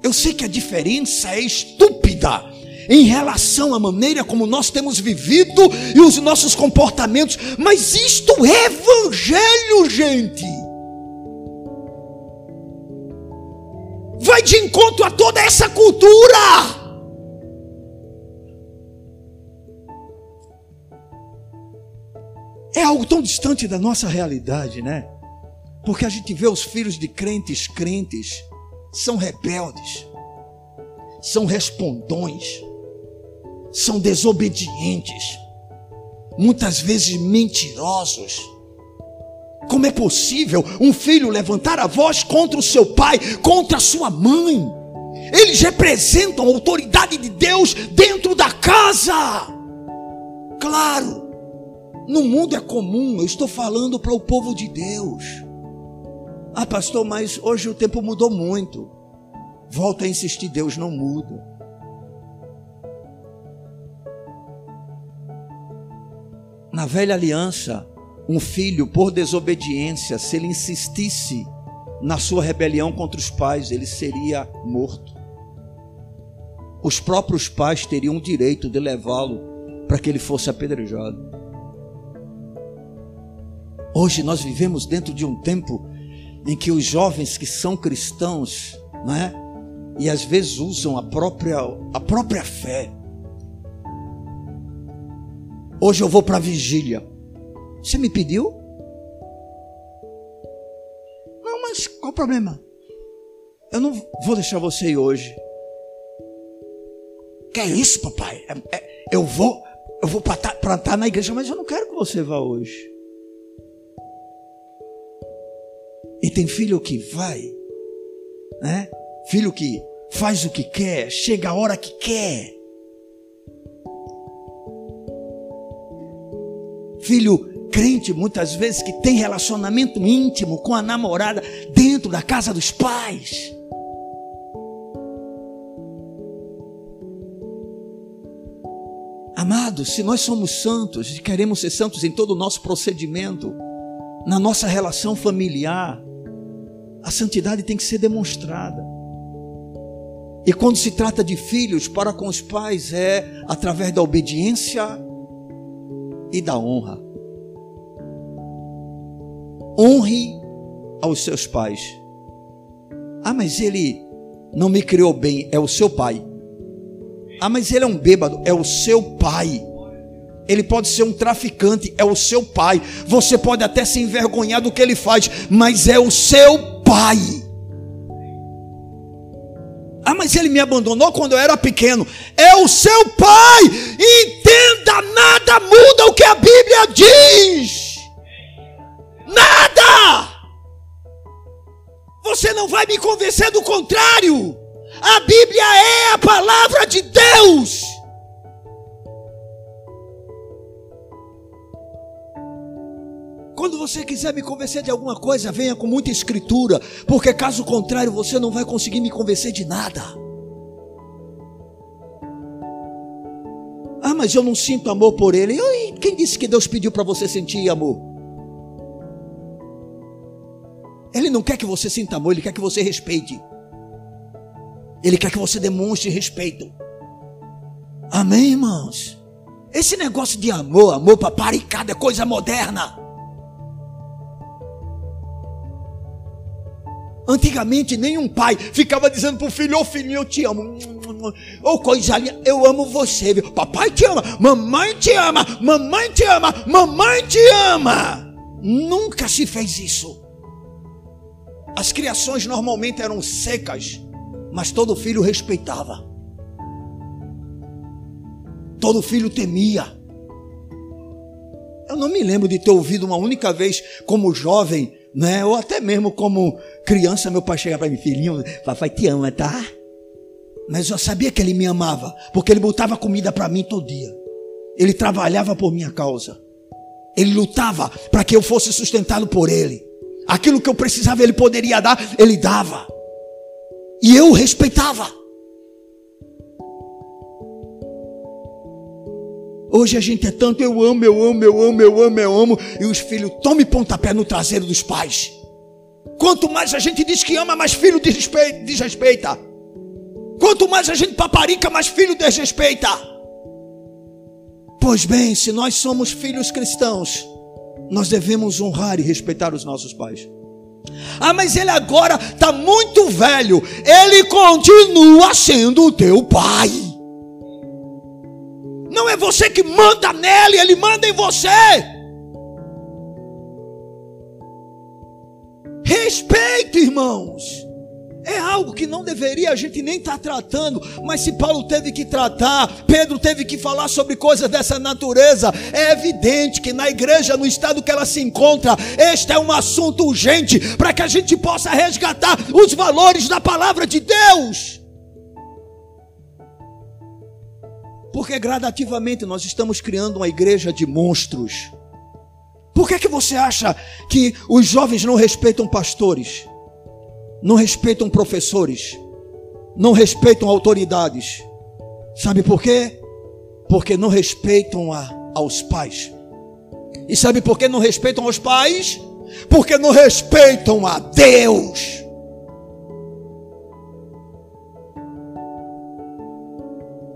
Eu sei que a diferença é estúpida em relação à maneira como nós temos vivido e os nossos comportamentos, mas isto é evangelho, gente. Vai de encontro a toda essa cultura. É algo tão distante da nossa realidade, né? Porque a gente vê os filhos de crentes crentes são rebeldes, são respondões, são desobedientes, muitas vezes mentirosos. Como é possível um filho levantar a voz contra o seu pai, contra a sua mãe? Eles representam a autoridade de Deus dentro da casa. Claro, no mundo é comum, eu estou falando para o povo de Deus. Ah, pastor, mas hoje o tempo mudou muito. Volta a insistir, Deus não muda. Na velha aliança, um filho, por desobediência, se ele insistisse na sua rebelião contra os pais, ele seria morto. Os próprios pais teriam o direito de levá-lo para que ele fosse apedrejado. Hoje nós vivemos dentro de um tempo em que os jovens que são cristãos, não é? E às vezes usam a própria a própria fé. Hoje eu vou para a vigília. Você me pediu? Não, mas qual o problema? Eu não vou deixar você ir hoje. Que é isso, papai? É, é, eu vou, eu vou para estar na igreja, mas eu não quero que você vá hoje. E tem filho que vai, né? Filho que faz o que quer, chega a hora que quer. Filho crente, muitas vezes, que tem relacionamento íntimo com a namorada dentro da casa dos pais. Amados, se nós somos santos e queremos ser santos em todo o nosso procedimento, na nossa relação familiar, a santidade tem que ser demonstrada. E quando se trata de filhos, para com os pais é através da obediência e da honra. Honre aos seus pais. Ah, mas ele não me criou bem, é o seu pai. Ah, mas ele é um bêbado, é o seu pai. Ele pode ser um traficante, é o seu pai. Você pode até se envergonhar do que ele faz, mas é o seu pai. Ah, mas ele me abandonou quando eu era pequeno. É o seu pai. Entenda, nada muda o que a Bíblia diz. Nada. Você não vai me convencer do contrário. A Bíblia é a palavra de Deus. Quando você quiser me convencer de alguma coisa, venha com muita escritura, porque caso contrário você não vai conseguir me convencer de nada. Ah, mas eu não sinto amor por ele. E quem disse que Deus pediu para você sentir amor? Ele não quer que você sinta amor, ele quer que você respeite. Ele quer que você demonstre respeito. Amém, irmãos? Esse negócio de amor, amor paparicado é coisa moderna. Antigamente, nenhum pai ficava dizendo para o filho: Ô oh, filhinho, eu te amo. Ô oh, coisa linda, eu amo você. Viu? Papai te ama, mamãe te ama, mamãe te ama, mamãe te ama. Nunca se fez isso. As criações normalmente eram secas, mas todo filho respeitava. Todo filho temia. Eu não me lembro de ter ouvido uma única vez, como jovem, né? ou até mesmo como criança, meu pai chegava para mim, filhinho, papai te ama, tá? Mas eu sabia que ele me amava, porque ele botava comida para mim todo dia. Ele trabalhava por minha causa. Ele lutava para que eu fosse sustentado por ele. Aquilo que eu precisava, ele poderia dar, ele dava. E eu respeitava. Hoje a gente é tanto eu amo, eu amo, eu amo, eu amo, eu amo, e os filhos tomem pontapé no traseiro dos pais. Quanto mais a gente diz que ama, mais filho desrespeita. Quanto mais a gente paparica, mais filho desrespeita. Pois bem, se nós somos filhos cristãos, nós devemos honrar e respeitar os nossos pais. Ah, mas ele agora está muito velho. Ele continua sendo o teu pai. Não é você que manda nele, ele manda em você. Respeito, irmãos. É algo que não deveria a gente nem estar tá tratando, mas se Paulo teve que tratar, Pedro teve que falar sobre coisas dessa natureza, é evidente que na igreja, no estado que ela se encontra, este é um assunto urgente para que a gente possa resgatar os valores da palavra de Deus. Porque gradativamente nós estamos criando uma igreja de monstros. Por que, que você acha que os jovens não respeitam pastores? Não respeitam professores? Não respeitam autoridades? Sabe por quê? Porque não respeitam a, aos pais. E sabe por que não respeitam aos pais? Porque não respeitam a Deus.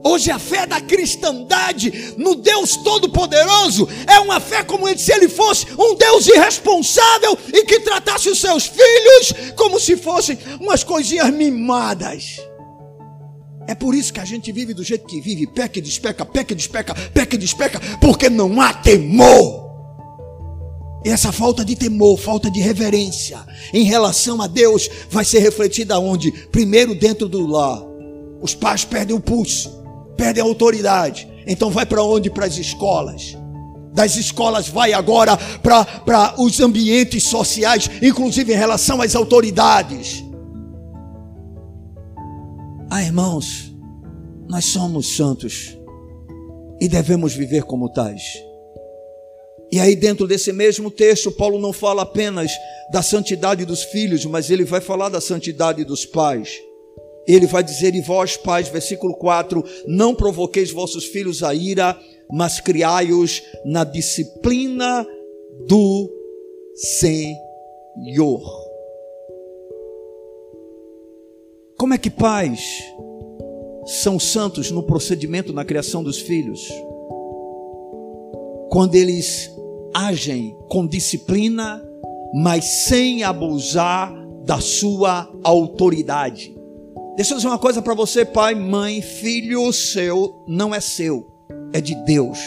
Hoje a fé da cristandade no Deus Todo-Poderoso é uma fé como se ele fosse um Deus irresponsável e que tratasse os seus filhos como se fossem umas coisinhas mimadas. É por isso que a gente vive do jeito que vive, peca e despeca, peca e despeca, peca e despeca, porque não há temor. E essa falta de temor, falta de reverência em relação a Deus vai ser refletida onde? Primeiro dentro do lar. Os pais perdem o pulso perdem a autoridade. Então vai para onde? Para as escolas. Das escolas vai agora para os ambientes sociais, inclusive em relação às autoridades. Ah, irmãos, nós somos santos e devemos viver como tais. E aí, dentro desse mesmo texto, Paulo não fala apenas da santidade dos filhos, mas ele vai falar da santidade dos pais. Ele vai dizer: E vós, pais, versículo 4: Não provoqueis vossos filhos a ira, mas criai-os na disciplina do Senhor. Como é que pais são santos no procedimento na criação dos filhos? Quando eles agem com disciplina, mas sem abusar da sua autoridade. Deixa eu dizer uma coisa para você, pai, mãe, filho seu não é seu, é de Deus.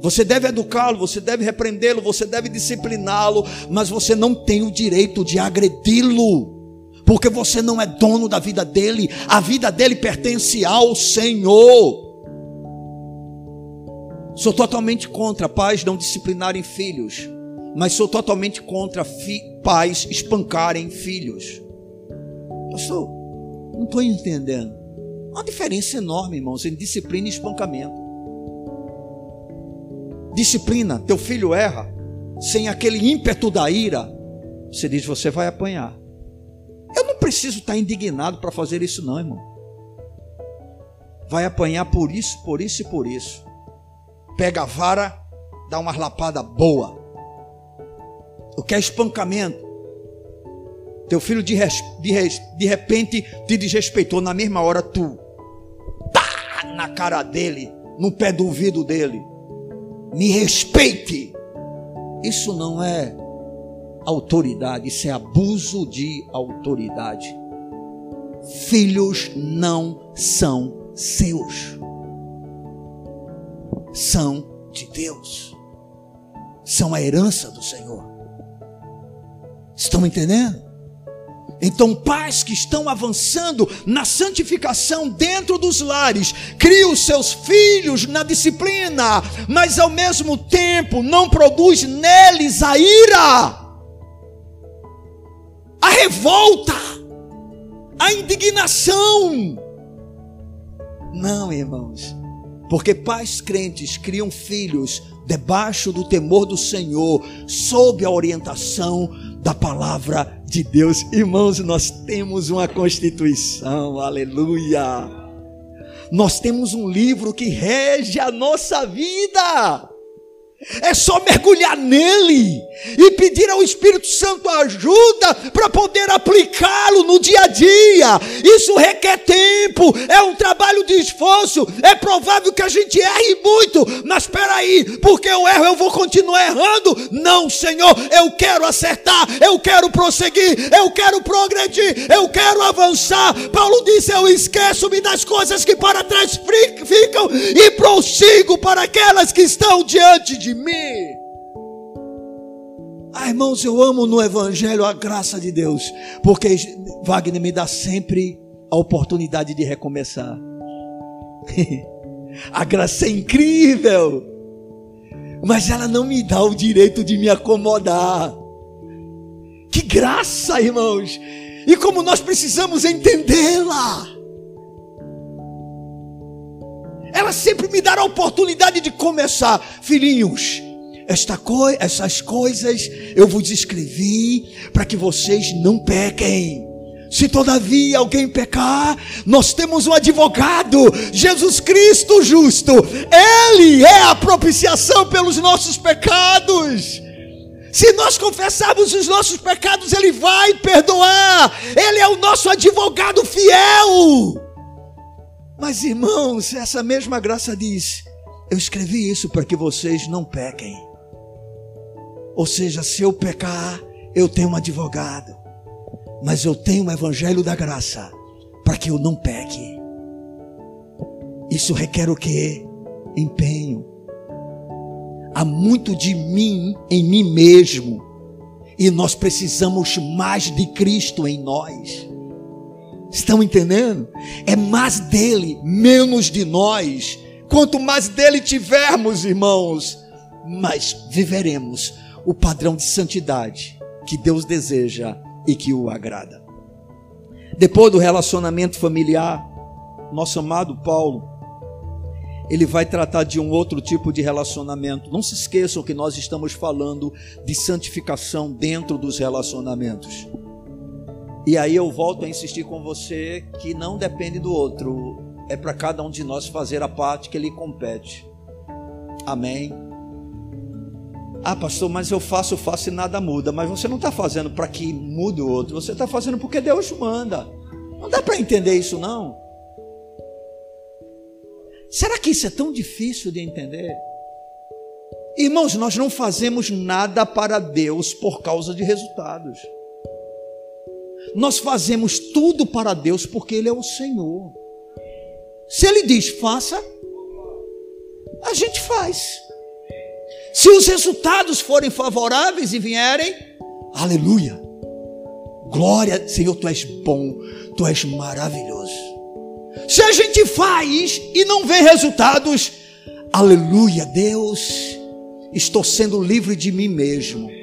Você deve educá-lo, você deve repreendê-lo, você deve discipliná-lo, mas você não tem o direito de agredi-lo, porque você não é dono da vida dele, a vida dele pertence ao Senhor. Sou totalmente contra pais não disciplinarem filhos, mas sou totalmente contra pais espancarem filhos. Pastor, não estou entendendo. Uma diferença enorme, irmãos, entre disciplina e espancamento. Disciplina, teu filho erra, sem aquele ímpeto da ira, você diz: você vai apanhar. Eu não preciso estar indignado para fazer isso, não, irmão. Vai apanhar por isso, por isso e por isso. Pega a vara, dá uma lapada boa. O que é espancamento? Teu filho de, de, de repente te desrespeitou na mesma hora, tu. Tá na cara dele, no pé do ouvido dele me respeite. Isso não é autoridade, isso é abuso de autoridade. Filhos não são seus, são de Deus, são a herança do Senhor. Estão entendendo? Então, pais que estão avançando na santificação dentro dos lares, criam seus filhos na disciplina, mas ao mesmo tempo não produz neles a ira, a revolta, a indignação. Não, irmãos, porque pais crentes criam filhos debaixo do temor do Senhor, sob a orientação da palavra de Deus. Irmãos, nós temos uma constituição, aleluia. Nós temos um livro que rege a nossa vida. É só mergulhar nele e pedir ao Espírito Santo ajuda para poder aplicá-lo no dia a dia. Isso requer tempo, é um trabalho de esforço. É provável que a gente erre muito, mas espera aí, porque eu erro, eu vou continuar errando? Não, Senhor, eu quero acertar, eu quero prosseguir, eu quero progredir, eu quero avançar. Paulo disse: Eu esqueço-me das coisas que para trás ficam e prossigo para aquelas que estão diante de de mim. Ah, irmãos, eu amo no Evangelho a graça de Deus, porque Wagner me dá sempre a oportunidade de recomeçar. *laughs* a graça é incrível, mas ela não me dá o direito de me acomodar. Que graça, irmãos! E como nós precisamos entendê-la. Ela sempre me dará a oportunidade de começar. Filhinhos, esta coi essas coisas eu vos escrevi para que vocês não pequem. Se todavia alguém pecar, nós temos um advogado, Jesus Cristo justo. Ele é a propiciação pelos nossos pecados. Se nós confessarmos os nossos pecados, Ele vai perdoar. Ele é o nosso advogado fiel. Mas irmãos, essa mesma graça diz: Eu escrevi isso para que vocês não pequem. Ou seja, se eu pecar, eu tenho um advogado. Mas eu tenho o evangelho da graça para que eu não peque. Isso requer o que? Empenho. Há muito de mim em mim mesmo. E nós precisamos mais de Cristo em nós. Estão entendendo? É mais dele, menos de nós. Quanto mais dele tivermos, irmãos, mais viveremos o padrão de santidade que Deus deseja e que o agrada. Depois do relacionamento familiar, nosso amado Paulo, ele vai tratar de um outro tipo de relacionamento. Não se esqueçam que nós estamos falando de santificação dentro dos relacionamentos. E aí eu volto a insistir com você que não depende do outro, é para cada um de nós fazer a parte que lhe compete. Amém. Ah, pastor, mas eu faço, faço e nada muda. Mas você não está fazendo para que mude o outro, você está fazendo porque Deus manda. Não dá para entender isso, não. Será que isso é tão difícil de entender? Irmãos, nós não fazemos nada para Deus por causa de resultados. Nós fazemos tudo para Deus porque Ele é o Senhor. Se Ele diz faça, a gente faz. Se os resultados forem favoráveis e vierem, aleluia. Glória, Senhor, tu és bom, tu és maravilhoso. Se a gente faz e não vê resultados, aleluia, Deus estou sendo livre de mim mesmo.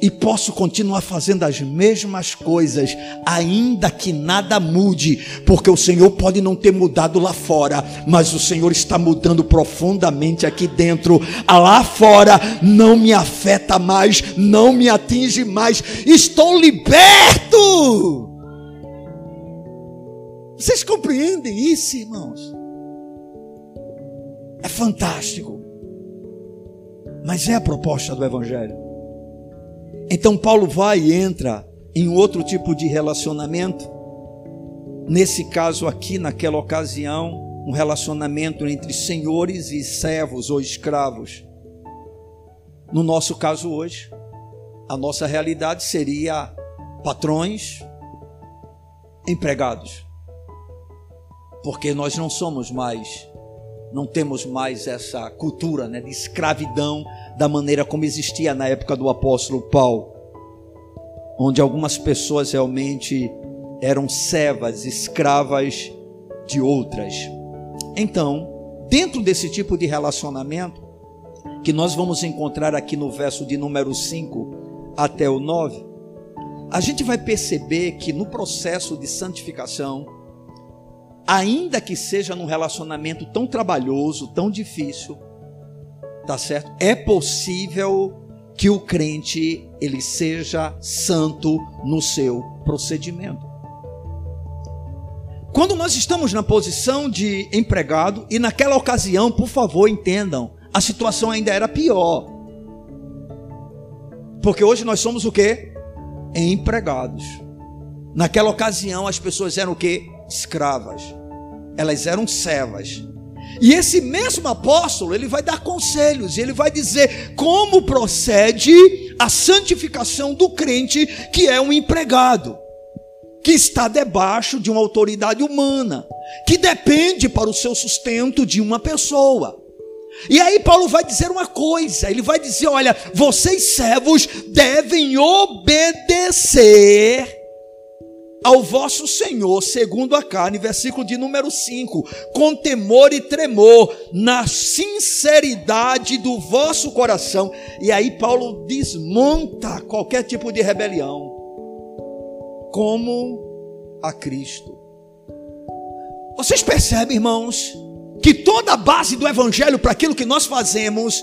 E posso continuar fazendo as mesmas coisas, ainda que nada mude, porque o Senhor pode não ter mudado lá fora, mas o Senhor está mudando profundamente aqui dentro. Lá fora não me afeta mais, não me atinge mais, estou liberto. Vocês compreendem isso, irmãos? É fantástico. Mas é a proposta do Evangelho. Então Paulo vai e entra em outro tipo de relacionamento. Nesse caso aqui, naquela ocasião, um relacionamento entre senhores e servos ou escravos. No nosso caso hoje, a nossa realidade seria patrões, empregados. Porque nós não somos mais não temos mais essa cultura né, de escravidão da maneira como existia na época do apóstolo Paulo, onde algumas pessoas realmente eram servas, escravas de outras. Então, dentro desse tipo de relacionamento, que nós vamos encontrar aqui no verso de número 5 até o 9, a gente vai perceber que no processo de santificação, ainda que seja num relacionamento tão trabalhoso, tão difícil, tá certo? É possível que o crente ele seja santo no seu procedimento. Quando nós estamos na posição de empregado e naquela ocasião, por favor, entendam, a situação ainda era pior. Porque hoje nós somos o quê? Empregados. Naquela ocasião as pessoas eram o quê? Escravas, elas eram servas. E esse mesmo apóstolo, ele vai dar conselhos, ele vai dizer como procede a santificação do crente que é um empregado, que está debaixo de uma autoridade humana, que depende para o seu sustento de uma pessoa. E aí Paulo vai dizer uma coisa, ele vai dizer, olha, vocês servos devem obedecer ao vosso Senhor, segundo a carne, versículo de número 5, com temor e tremor, na sinceridade do vosso coração. E aí Paulo desmonta qualquer tipo de rebelião, como a Cristo. Vocês percebem, irmãos, que toda a base do evangelho para aquilo que nós fazemos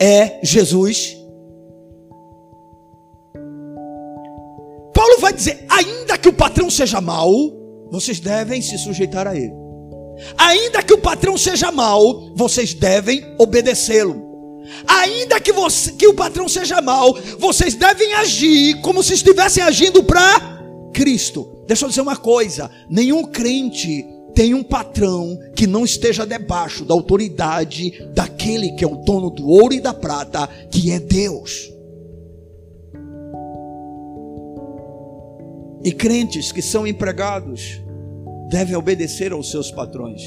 é Jesus? Paulo vai dizer: ainda que o patrão seja mau, vocês devem se sujeitar a ele. Ainda que o patrão seja mau, vocês devem obedecê-lo. Ainda que, você, que o patrão seja mau, vocês devem agir como se estivessem agindo para Cristo. Deixa eu dizer uma coisa: nenhum crente tem um patrão que não esteja debaixo da autoridade daquele que é o dono do ouro e da prata, que é Deus. E crentes que são empregados devem obedecer aos seus patrões.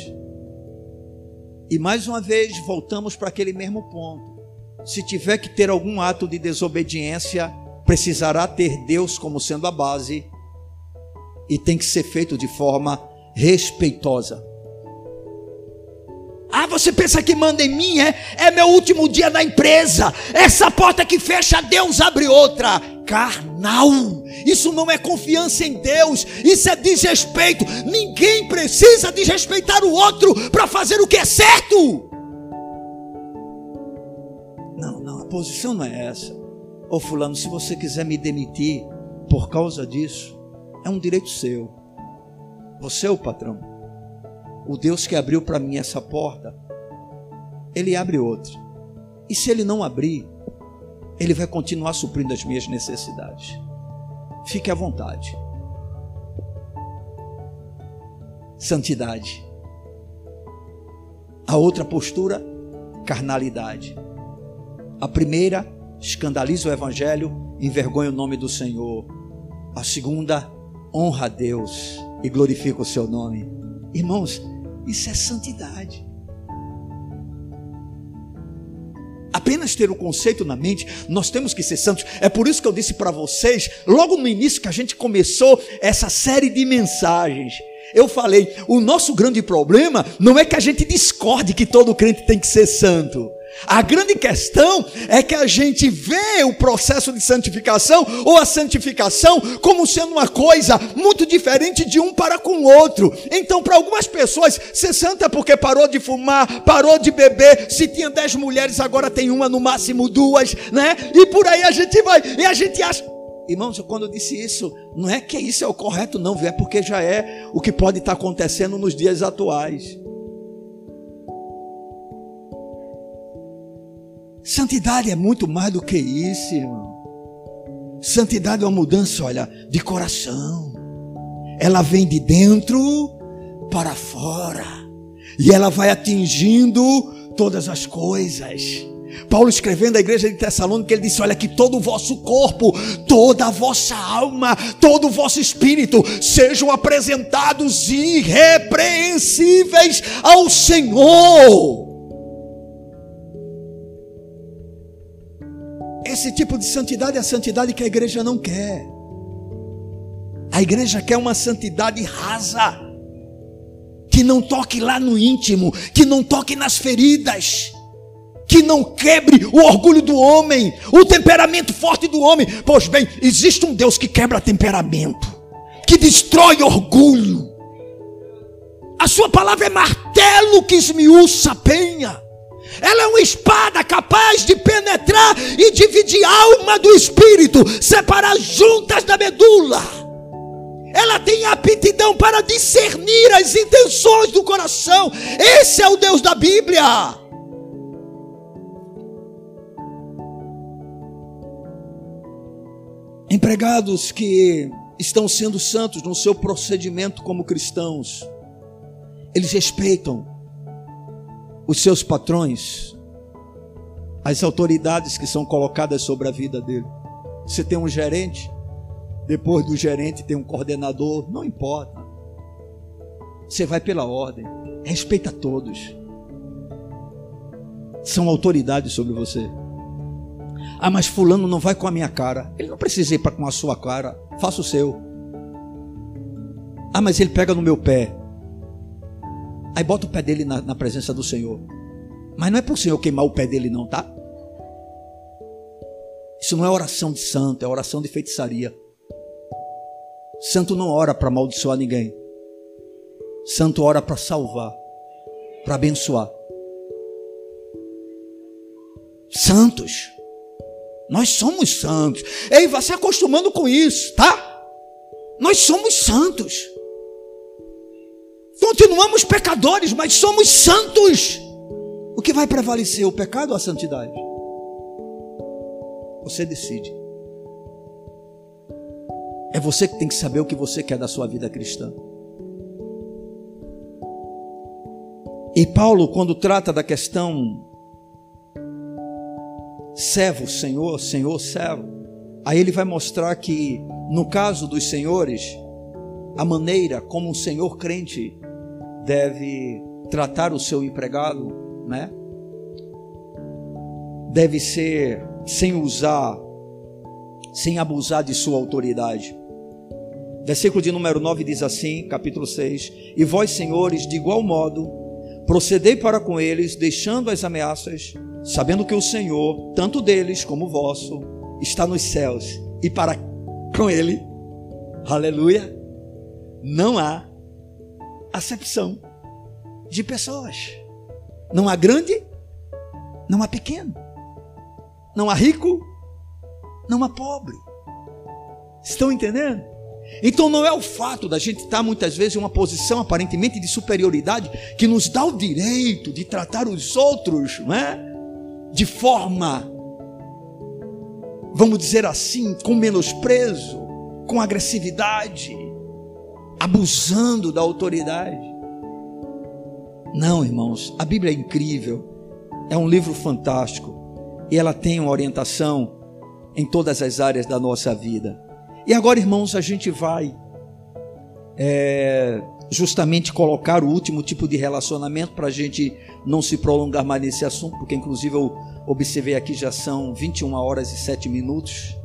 E mais uma vez voltamos para aquele mesmo ponto. Se tiver que ter algum ato de desobediência, precisará ter Deus como sendo a base e tem que ser feito de forma respeitosa. Ah, você pensa que manda em mim, é? É meu último dia na empresa. Essa porta que fecha, Deus abre outra. Carnal. Isso não é confiança em Deus. Isso é desrespeito. Ninguém precisa desrespeitar o outro para fazer o que é certo. Não, não, a posição não é essa. Ô fulano, se você quiser me demitir por causa disso, é um direito seu. Você é o patrão o Deus que abriu para mim essa porta, ele abre outra. E se ele não abrir, ele vai continuar suprindo as minhas necessidades. Fique à vontade. santidade. A outra postura, carnalidade. A primeira, escandaliza o evangelho, envergonha o nome do Senhor. A segunda, honra a Deus e glorifica o seu nome. Irmãos, isso é santidade. Apenas ter o conceito na mente, nós temos que ser santos. É por isso que eu disse para vocês, logo no início que a gente começou essa série de mensagens, eu falei: o nosso grande problema não é que a gente discorde que todo crente tem que ser santo. A grande questão é que a gente vê o processo de santificação ou a santificação como sendo uma coisa muito diferente de um para com o outro. Então, para algumas pessoas, ser santa é porque parou de fumar, parou de beber. Se tinha dez mulheres, agora tem uma, no máximo duas, né? E por aí a gente vai, e a gente acha. Irmãos, quando eu disse isso, não é que isso é o correto, não, é porque já é o que pode estar acontecendo nos dias atuais. Santidade é muito mais do que isso, irmão. Santidade é uma mudança, olha, de coração. Ela vem de dentro para fora. E ela vai atingindo todas as coisas. Paulo escrevendo à igreja de Tessalônica, ele disse: Olha, que todo o vosso corpo, toda a vossa alma, todo o vosso espírito sejam apresentados irrepreensíveis ao Senhor. Esse tipo de santidade é a santidade que a igreja não quer. A igreja quer uma santidade rasa, que não toque lá no íntimo, que não toque nas feridas, que não quebre o orgulho do homem, o temperamento forte do homem. Pois bem, existe um Deus que quebra temperamento, que destrói orgulho. A sua palavra é martelo que esmiuça a penha. Ela é uma espada capaz de penetrar e dividir a alma do espírito, separar juntas da medula. Ela tem aptidão para discernir as intenções do coração. Esse é o Deus da Bíblia. Empregados que estão sendo santos no seu procedimento como cristãos, eles respeitam os seus patrões, as autoridades que são colocadas sobre a vida dele. Você tem um gerente, depois do gerente tem um coordenador, não importa. Você vai pela ordem, respeita todos. São autoridades sobre você. Ah, mas fulano não vai com a minha cara. Ele não precisa ir para com a sua cara. Faça o seu. Ah, mas ele pega no meu pé. Aí bota o pé dele na, na presença do Senhor. Mas não é para o Senhor queimar o pé dele, não, tá? Isso não é oração de santo, é oração de feitiçaria. Santo não ora para amaldiçoar ninguém. Santo ora para salvar, para abençoar. Santos. Nós somos santos. Ei, vá se acostumando com isso, tá? Nós somos santos. Continuamos pecadores, mas somos santos. O que vai prevalecer, o pecado ou a santidade? Você decide. É você que tem que saber o que você quer da sua vida cristã. E Paulo, quando trata da questão servo, senhor, senhor, servo, aí ele vai mostrar que, no caso dos senhores, a maneira como um senhor crente deve tratar o seu empregado, né? Deve ser sem usar, sem abusar de sua autoridade. Versículo de número 9 diz assim, capítulo 6: E vós, senhores, de igual modo, procedei para com eles, deixando as ameaças, sabendo que o Senhor, tanto deles como vosso, está nos céus, e para com ele, aleluia, não há acepção de pessoas. Não há grande, não há pequeno. Não há rico, não há pobre. Estão entendendo? Então não é o fato da gente estar muitas vezes em uma posição aparentemente de superioridade que nos dá o direito de tratar os outros, não é? De forma, vamos dizer assim, com menosprezo, com agressividade abusando da autoridade. Não, irmãos, a Bíblia é incrível, é um livro fantástico e ela tem uma orientação em todas as áreas da nossa vida. E agora, irmãos, a gente vai é, justamente colocar o último tipo de relacionamento para a gente não se prolongar mais nesse assunto, porque inclusive eu observei aqui já são 21 horas e 7 minutos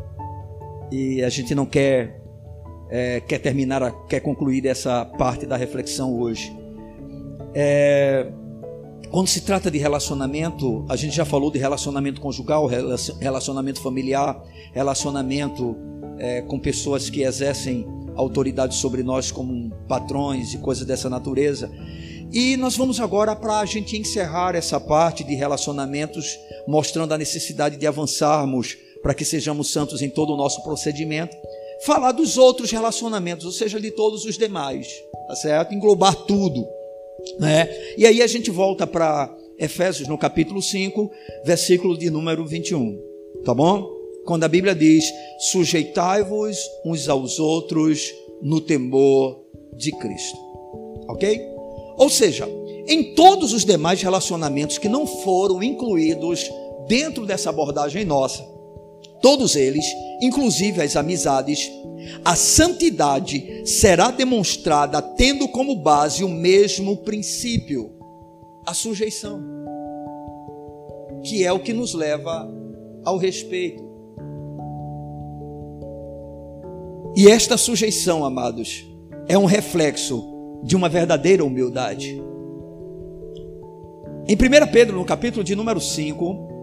e a gente não quer é, quer terminar, quer concluir essa parte da reflexão hoje. É, quando se trata de relacionamento, a gente já falou de relacionamento conjugal, relacionamento familiar, relacionamento é, com pessoas que exercem autoridade sobre nós como patrões e coisas dessa natureza. E nós vamos agora para a gente encerrar essa parte de relacionamentos, mostrando a necessidade de avançarmos para que sejamos santos em todo o nosso procedimento. Falar dos outros relacionamentos, ou seja, de todos os demais, tá certo? Englobar tudo, né? E aí a gente volta para Efésios no capítulo 5, versículo de número 21, tá bom? quando a Bíblia diz: sujeitai-vos uns aos outros no temor de Cristo. Ok? Ou seja, em todos os demais relacionamentos que não foram incluídos dentro dessa abordagem nossa, todos eles, inclusive as amizades, a santidade será demonstrada tendo como base o mesmo princípio, a sujeição, que é o que nos leva ao respeito. E esta sujeição, amados, é um reflexo de uma verdadeira humildade. Em 1 Pedro, no capítulo de número 5,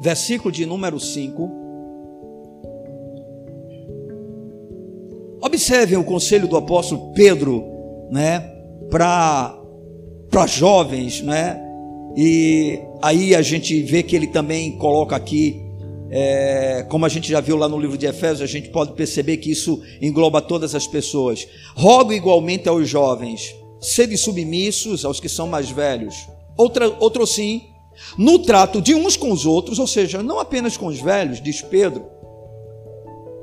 versículo de número 5, observem o conselho do apóstolo Pedro, né, para para jovens, né? E aí a gente vê que ele também coloca aqui é, como a gente já viu lá no livro de Efésios, a gente pode perceber que isso engloba todas as pessoas. Rogo igualmente aos jovens, sede submissos aos que são mais velhos. Outra, outro sim, no trato de uns com os outros, ou seja, não apenas com os velhos, diz Pedro.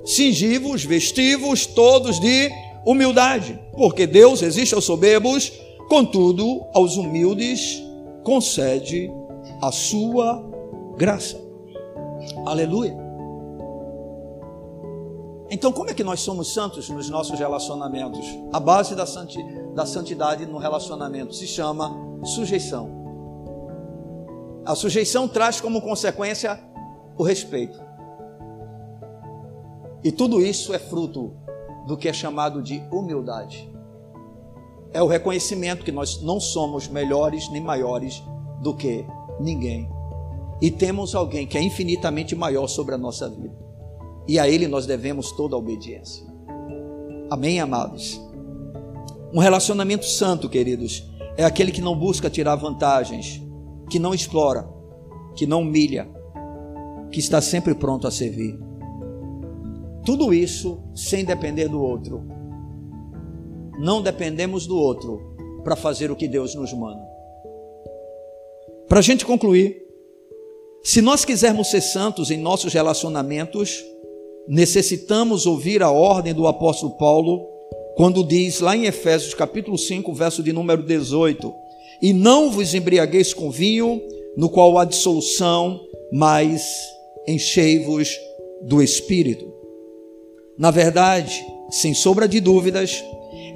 Singivos, vestivos, todos de humildade, porque Deus existe aos soberbos, contudo, aos humildes concede a sua graça. Aleluia. Então, como é que nós somos santos nos nossos relacionamentos? A base da, santi, da santidade no relacionamento se chama sujeição. A sujeição traz como consequência o respeito. E tudo isso é fruto do que é chamado de humildade. É o reconhecimento que nós não somos melhores nem maiores do que ninguém e temos alguém que é infinitamente maior sobre a nossa vida. E a Ele nós devemos toda a obediência. Amém, amados? Um relacionamento santo, queridos, é aquele que não busca tirar vantagens, que não explora, que não humilha, que está sempre pronto a servir. Tudo isso sem depender do outro. Não dependemos do outro para fazer o que Deus nos manda. Para a gente concluir, se nós quisermos ser santos em nossos relacionamentos, necessitamos ouvir a ordem do apóstolo Paulo, quando diz lá em Efésios capítulo 5, verso de número 18: E não vos embriagueis com vinho, no qual há dissolução, mas enchei-vos do espírito. Na verdade, sem sombra de dúvidas,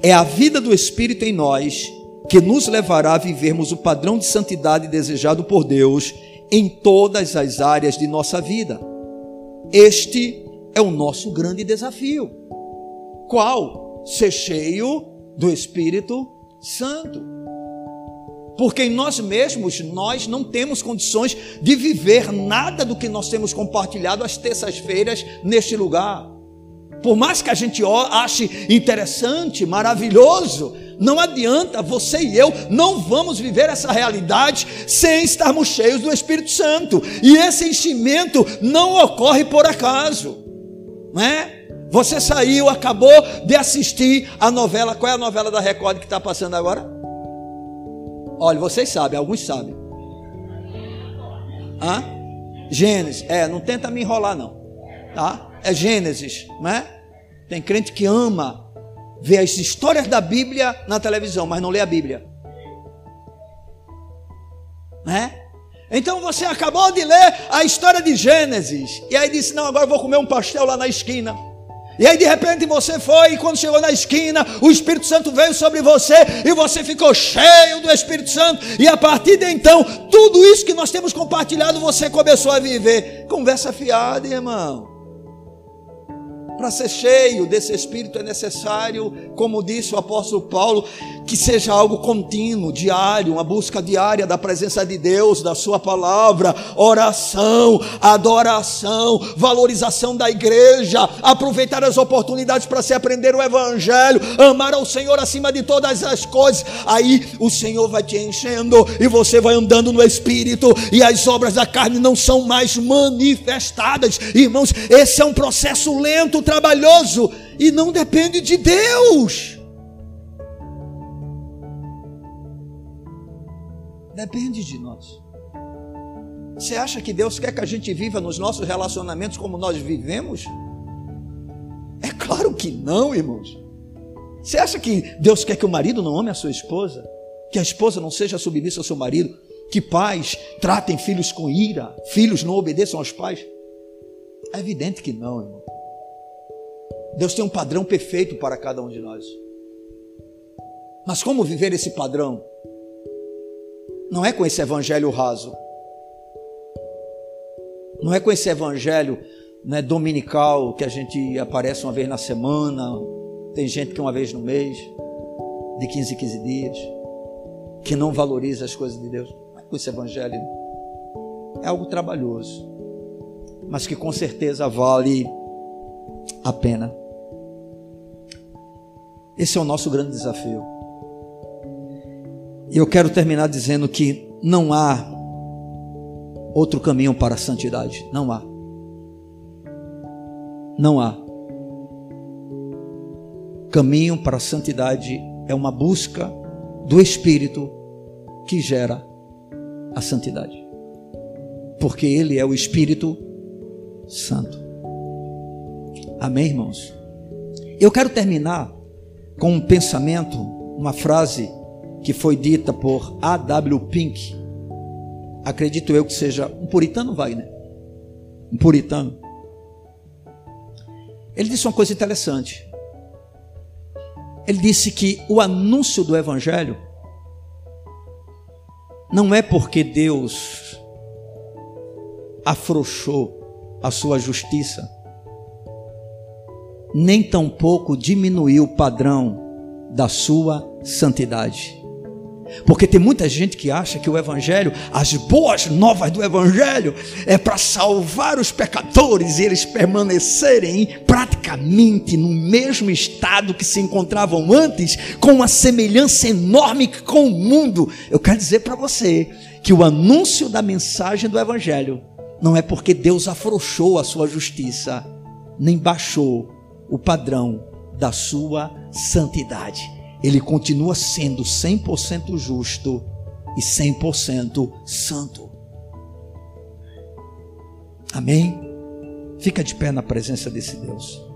é a vida do espírito em nós que nos levará a vivermos o padrão de santidade desejado por Deus em todas as áreas de nossa vida. Este é o nosso grande desafio. Qual? Ser cheio do Espírito Santo. Porque em nós mesmos nós não temos condições de viver nada do que nós temos compartilhado às terças-feiras neste lugar. Por mais que a gente ache interessante, maravilhoso, não adianta, você e eu não vamos viver essa realidade sem estarmos cheios do Espírito Santo. E esse enchimento não ocorre por acaso, não é? Você saiu, acabou de assistir a novela. Qual é a novela da Record que está passando agora? Olha, vocês sabem, alguns sabem. Hã? Gênesis. É, não tenta me enrolar, não. Tá? É Gênesis, não é? Tem crente que ama vê as histórias da Bíblia na televisão, mas não lê a Bíblia. né? Então você acabou de ler a história de Gênesis e aí disse: "Não, agora eu vou comer um pastel lá na esquina". E aí de repente você foi, e quando chegou na esquina, o Espírito Santo veio sobre você, e você ficou cheio do Espírito Santo, e a partir de então, tudo isso que nós temos compartilhado, você começou a viver. Conversa fiada, irmão. Para ser cheio desse Espírito é necessário, como disse o apóstolo Paulo, que seja algo contínuo, diário, uma busca diária da presença de Deus, da Sua palavra, oração, adoração, valorização da igreja, aproveitar as oportunidades para se aprender o Evangelho, amar ao Senhor acima de todas as coisas. Aí o Senhor vai te enchendo e você vai andando no Espírito, e as obras da carne não são mais manifestadas, irmãos. Esse é um processo lento, trabalhoso e não depende de Deus. Depende de nós. Você acha que Deus quer que a gente viva nos nossos relacionamentos como nós vivemos? É claro que não, irmãos. Você acha que Deus quer que o marido não ame a sua esposa? Que a esposa não seja submissa ao seu marido? Que pais tratem filhos com ira? Filhos não obedeçam aos pais? É evidente que não, irmão. Deus tem um padrão perfeito para cada um de nós. Mas como viver esse padrão? Não é com esse evangelho raso. Não é com esse evangelho né, dominical que a gente aparece uma vez na semana, tem gente que uma vez no mês, de 15 em 15 dias, que não valoriza as coisas de Deus. Não é com esse evangelho. É algo trabalhoso, mas que com certeza vale a pena. Esse é o nosso grande desafio. E eu quero terminar dizendo que não há outro caminho para a santidade. Não há. Não há. Caminho para a santidade é uma busca do Espírito que gera a santidade. Porque Ele é o Espírito Santo. Amém, irmãos? Eu quero terminar com um pensamento, uma frase que foi dita por A.W. Pink. Acredito eu que seja um puritano, Wagner. Um puritano. Ele disse uma coisa interessante. Ele disse que o anúncio do Evangelho não é porque Deus afrouxou a sua justiça nem tampouco diminuiu o padrão da sua santidade. Porque tem muita gente que acha que o Evangelho, as boas novas do Evangelho, é para salvar os pecadores e eles permanecerem praticamente no mesmo estado que se encontravam antes, com uma semelhança enorme com o mundo. Eu quero dizer para você que o anúncio da mensagem do Evangelho não é porque Deus afrouxou a sua justiça, nem baixou o padrão da sua santidade. Ele continua sendo 100% justo e 100% santo. Amém? Fica de pé na presença desse Deus.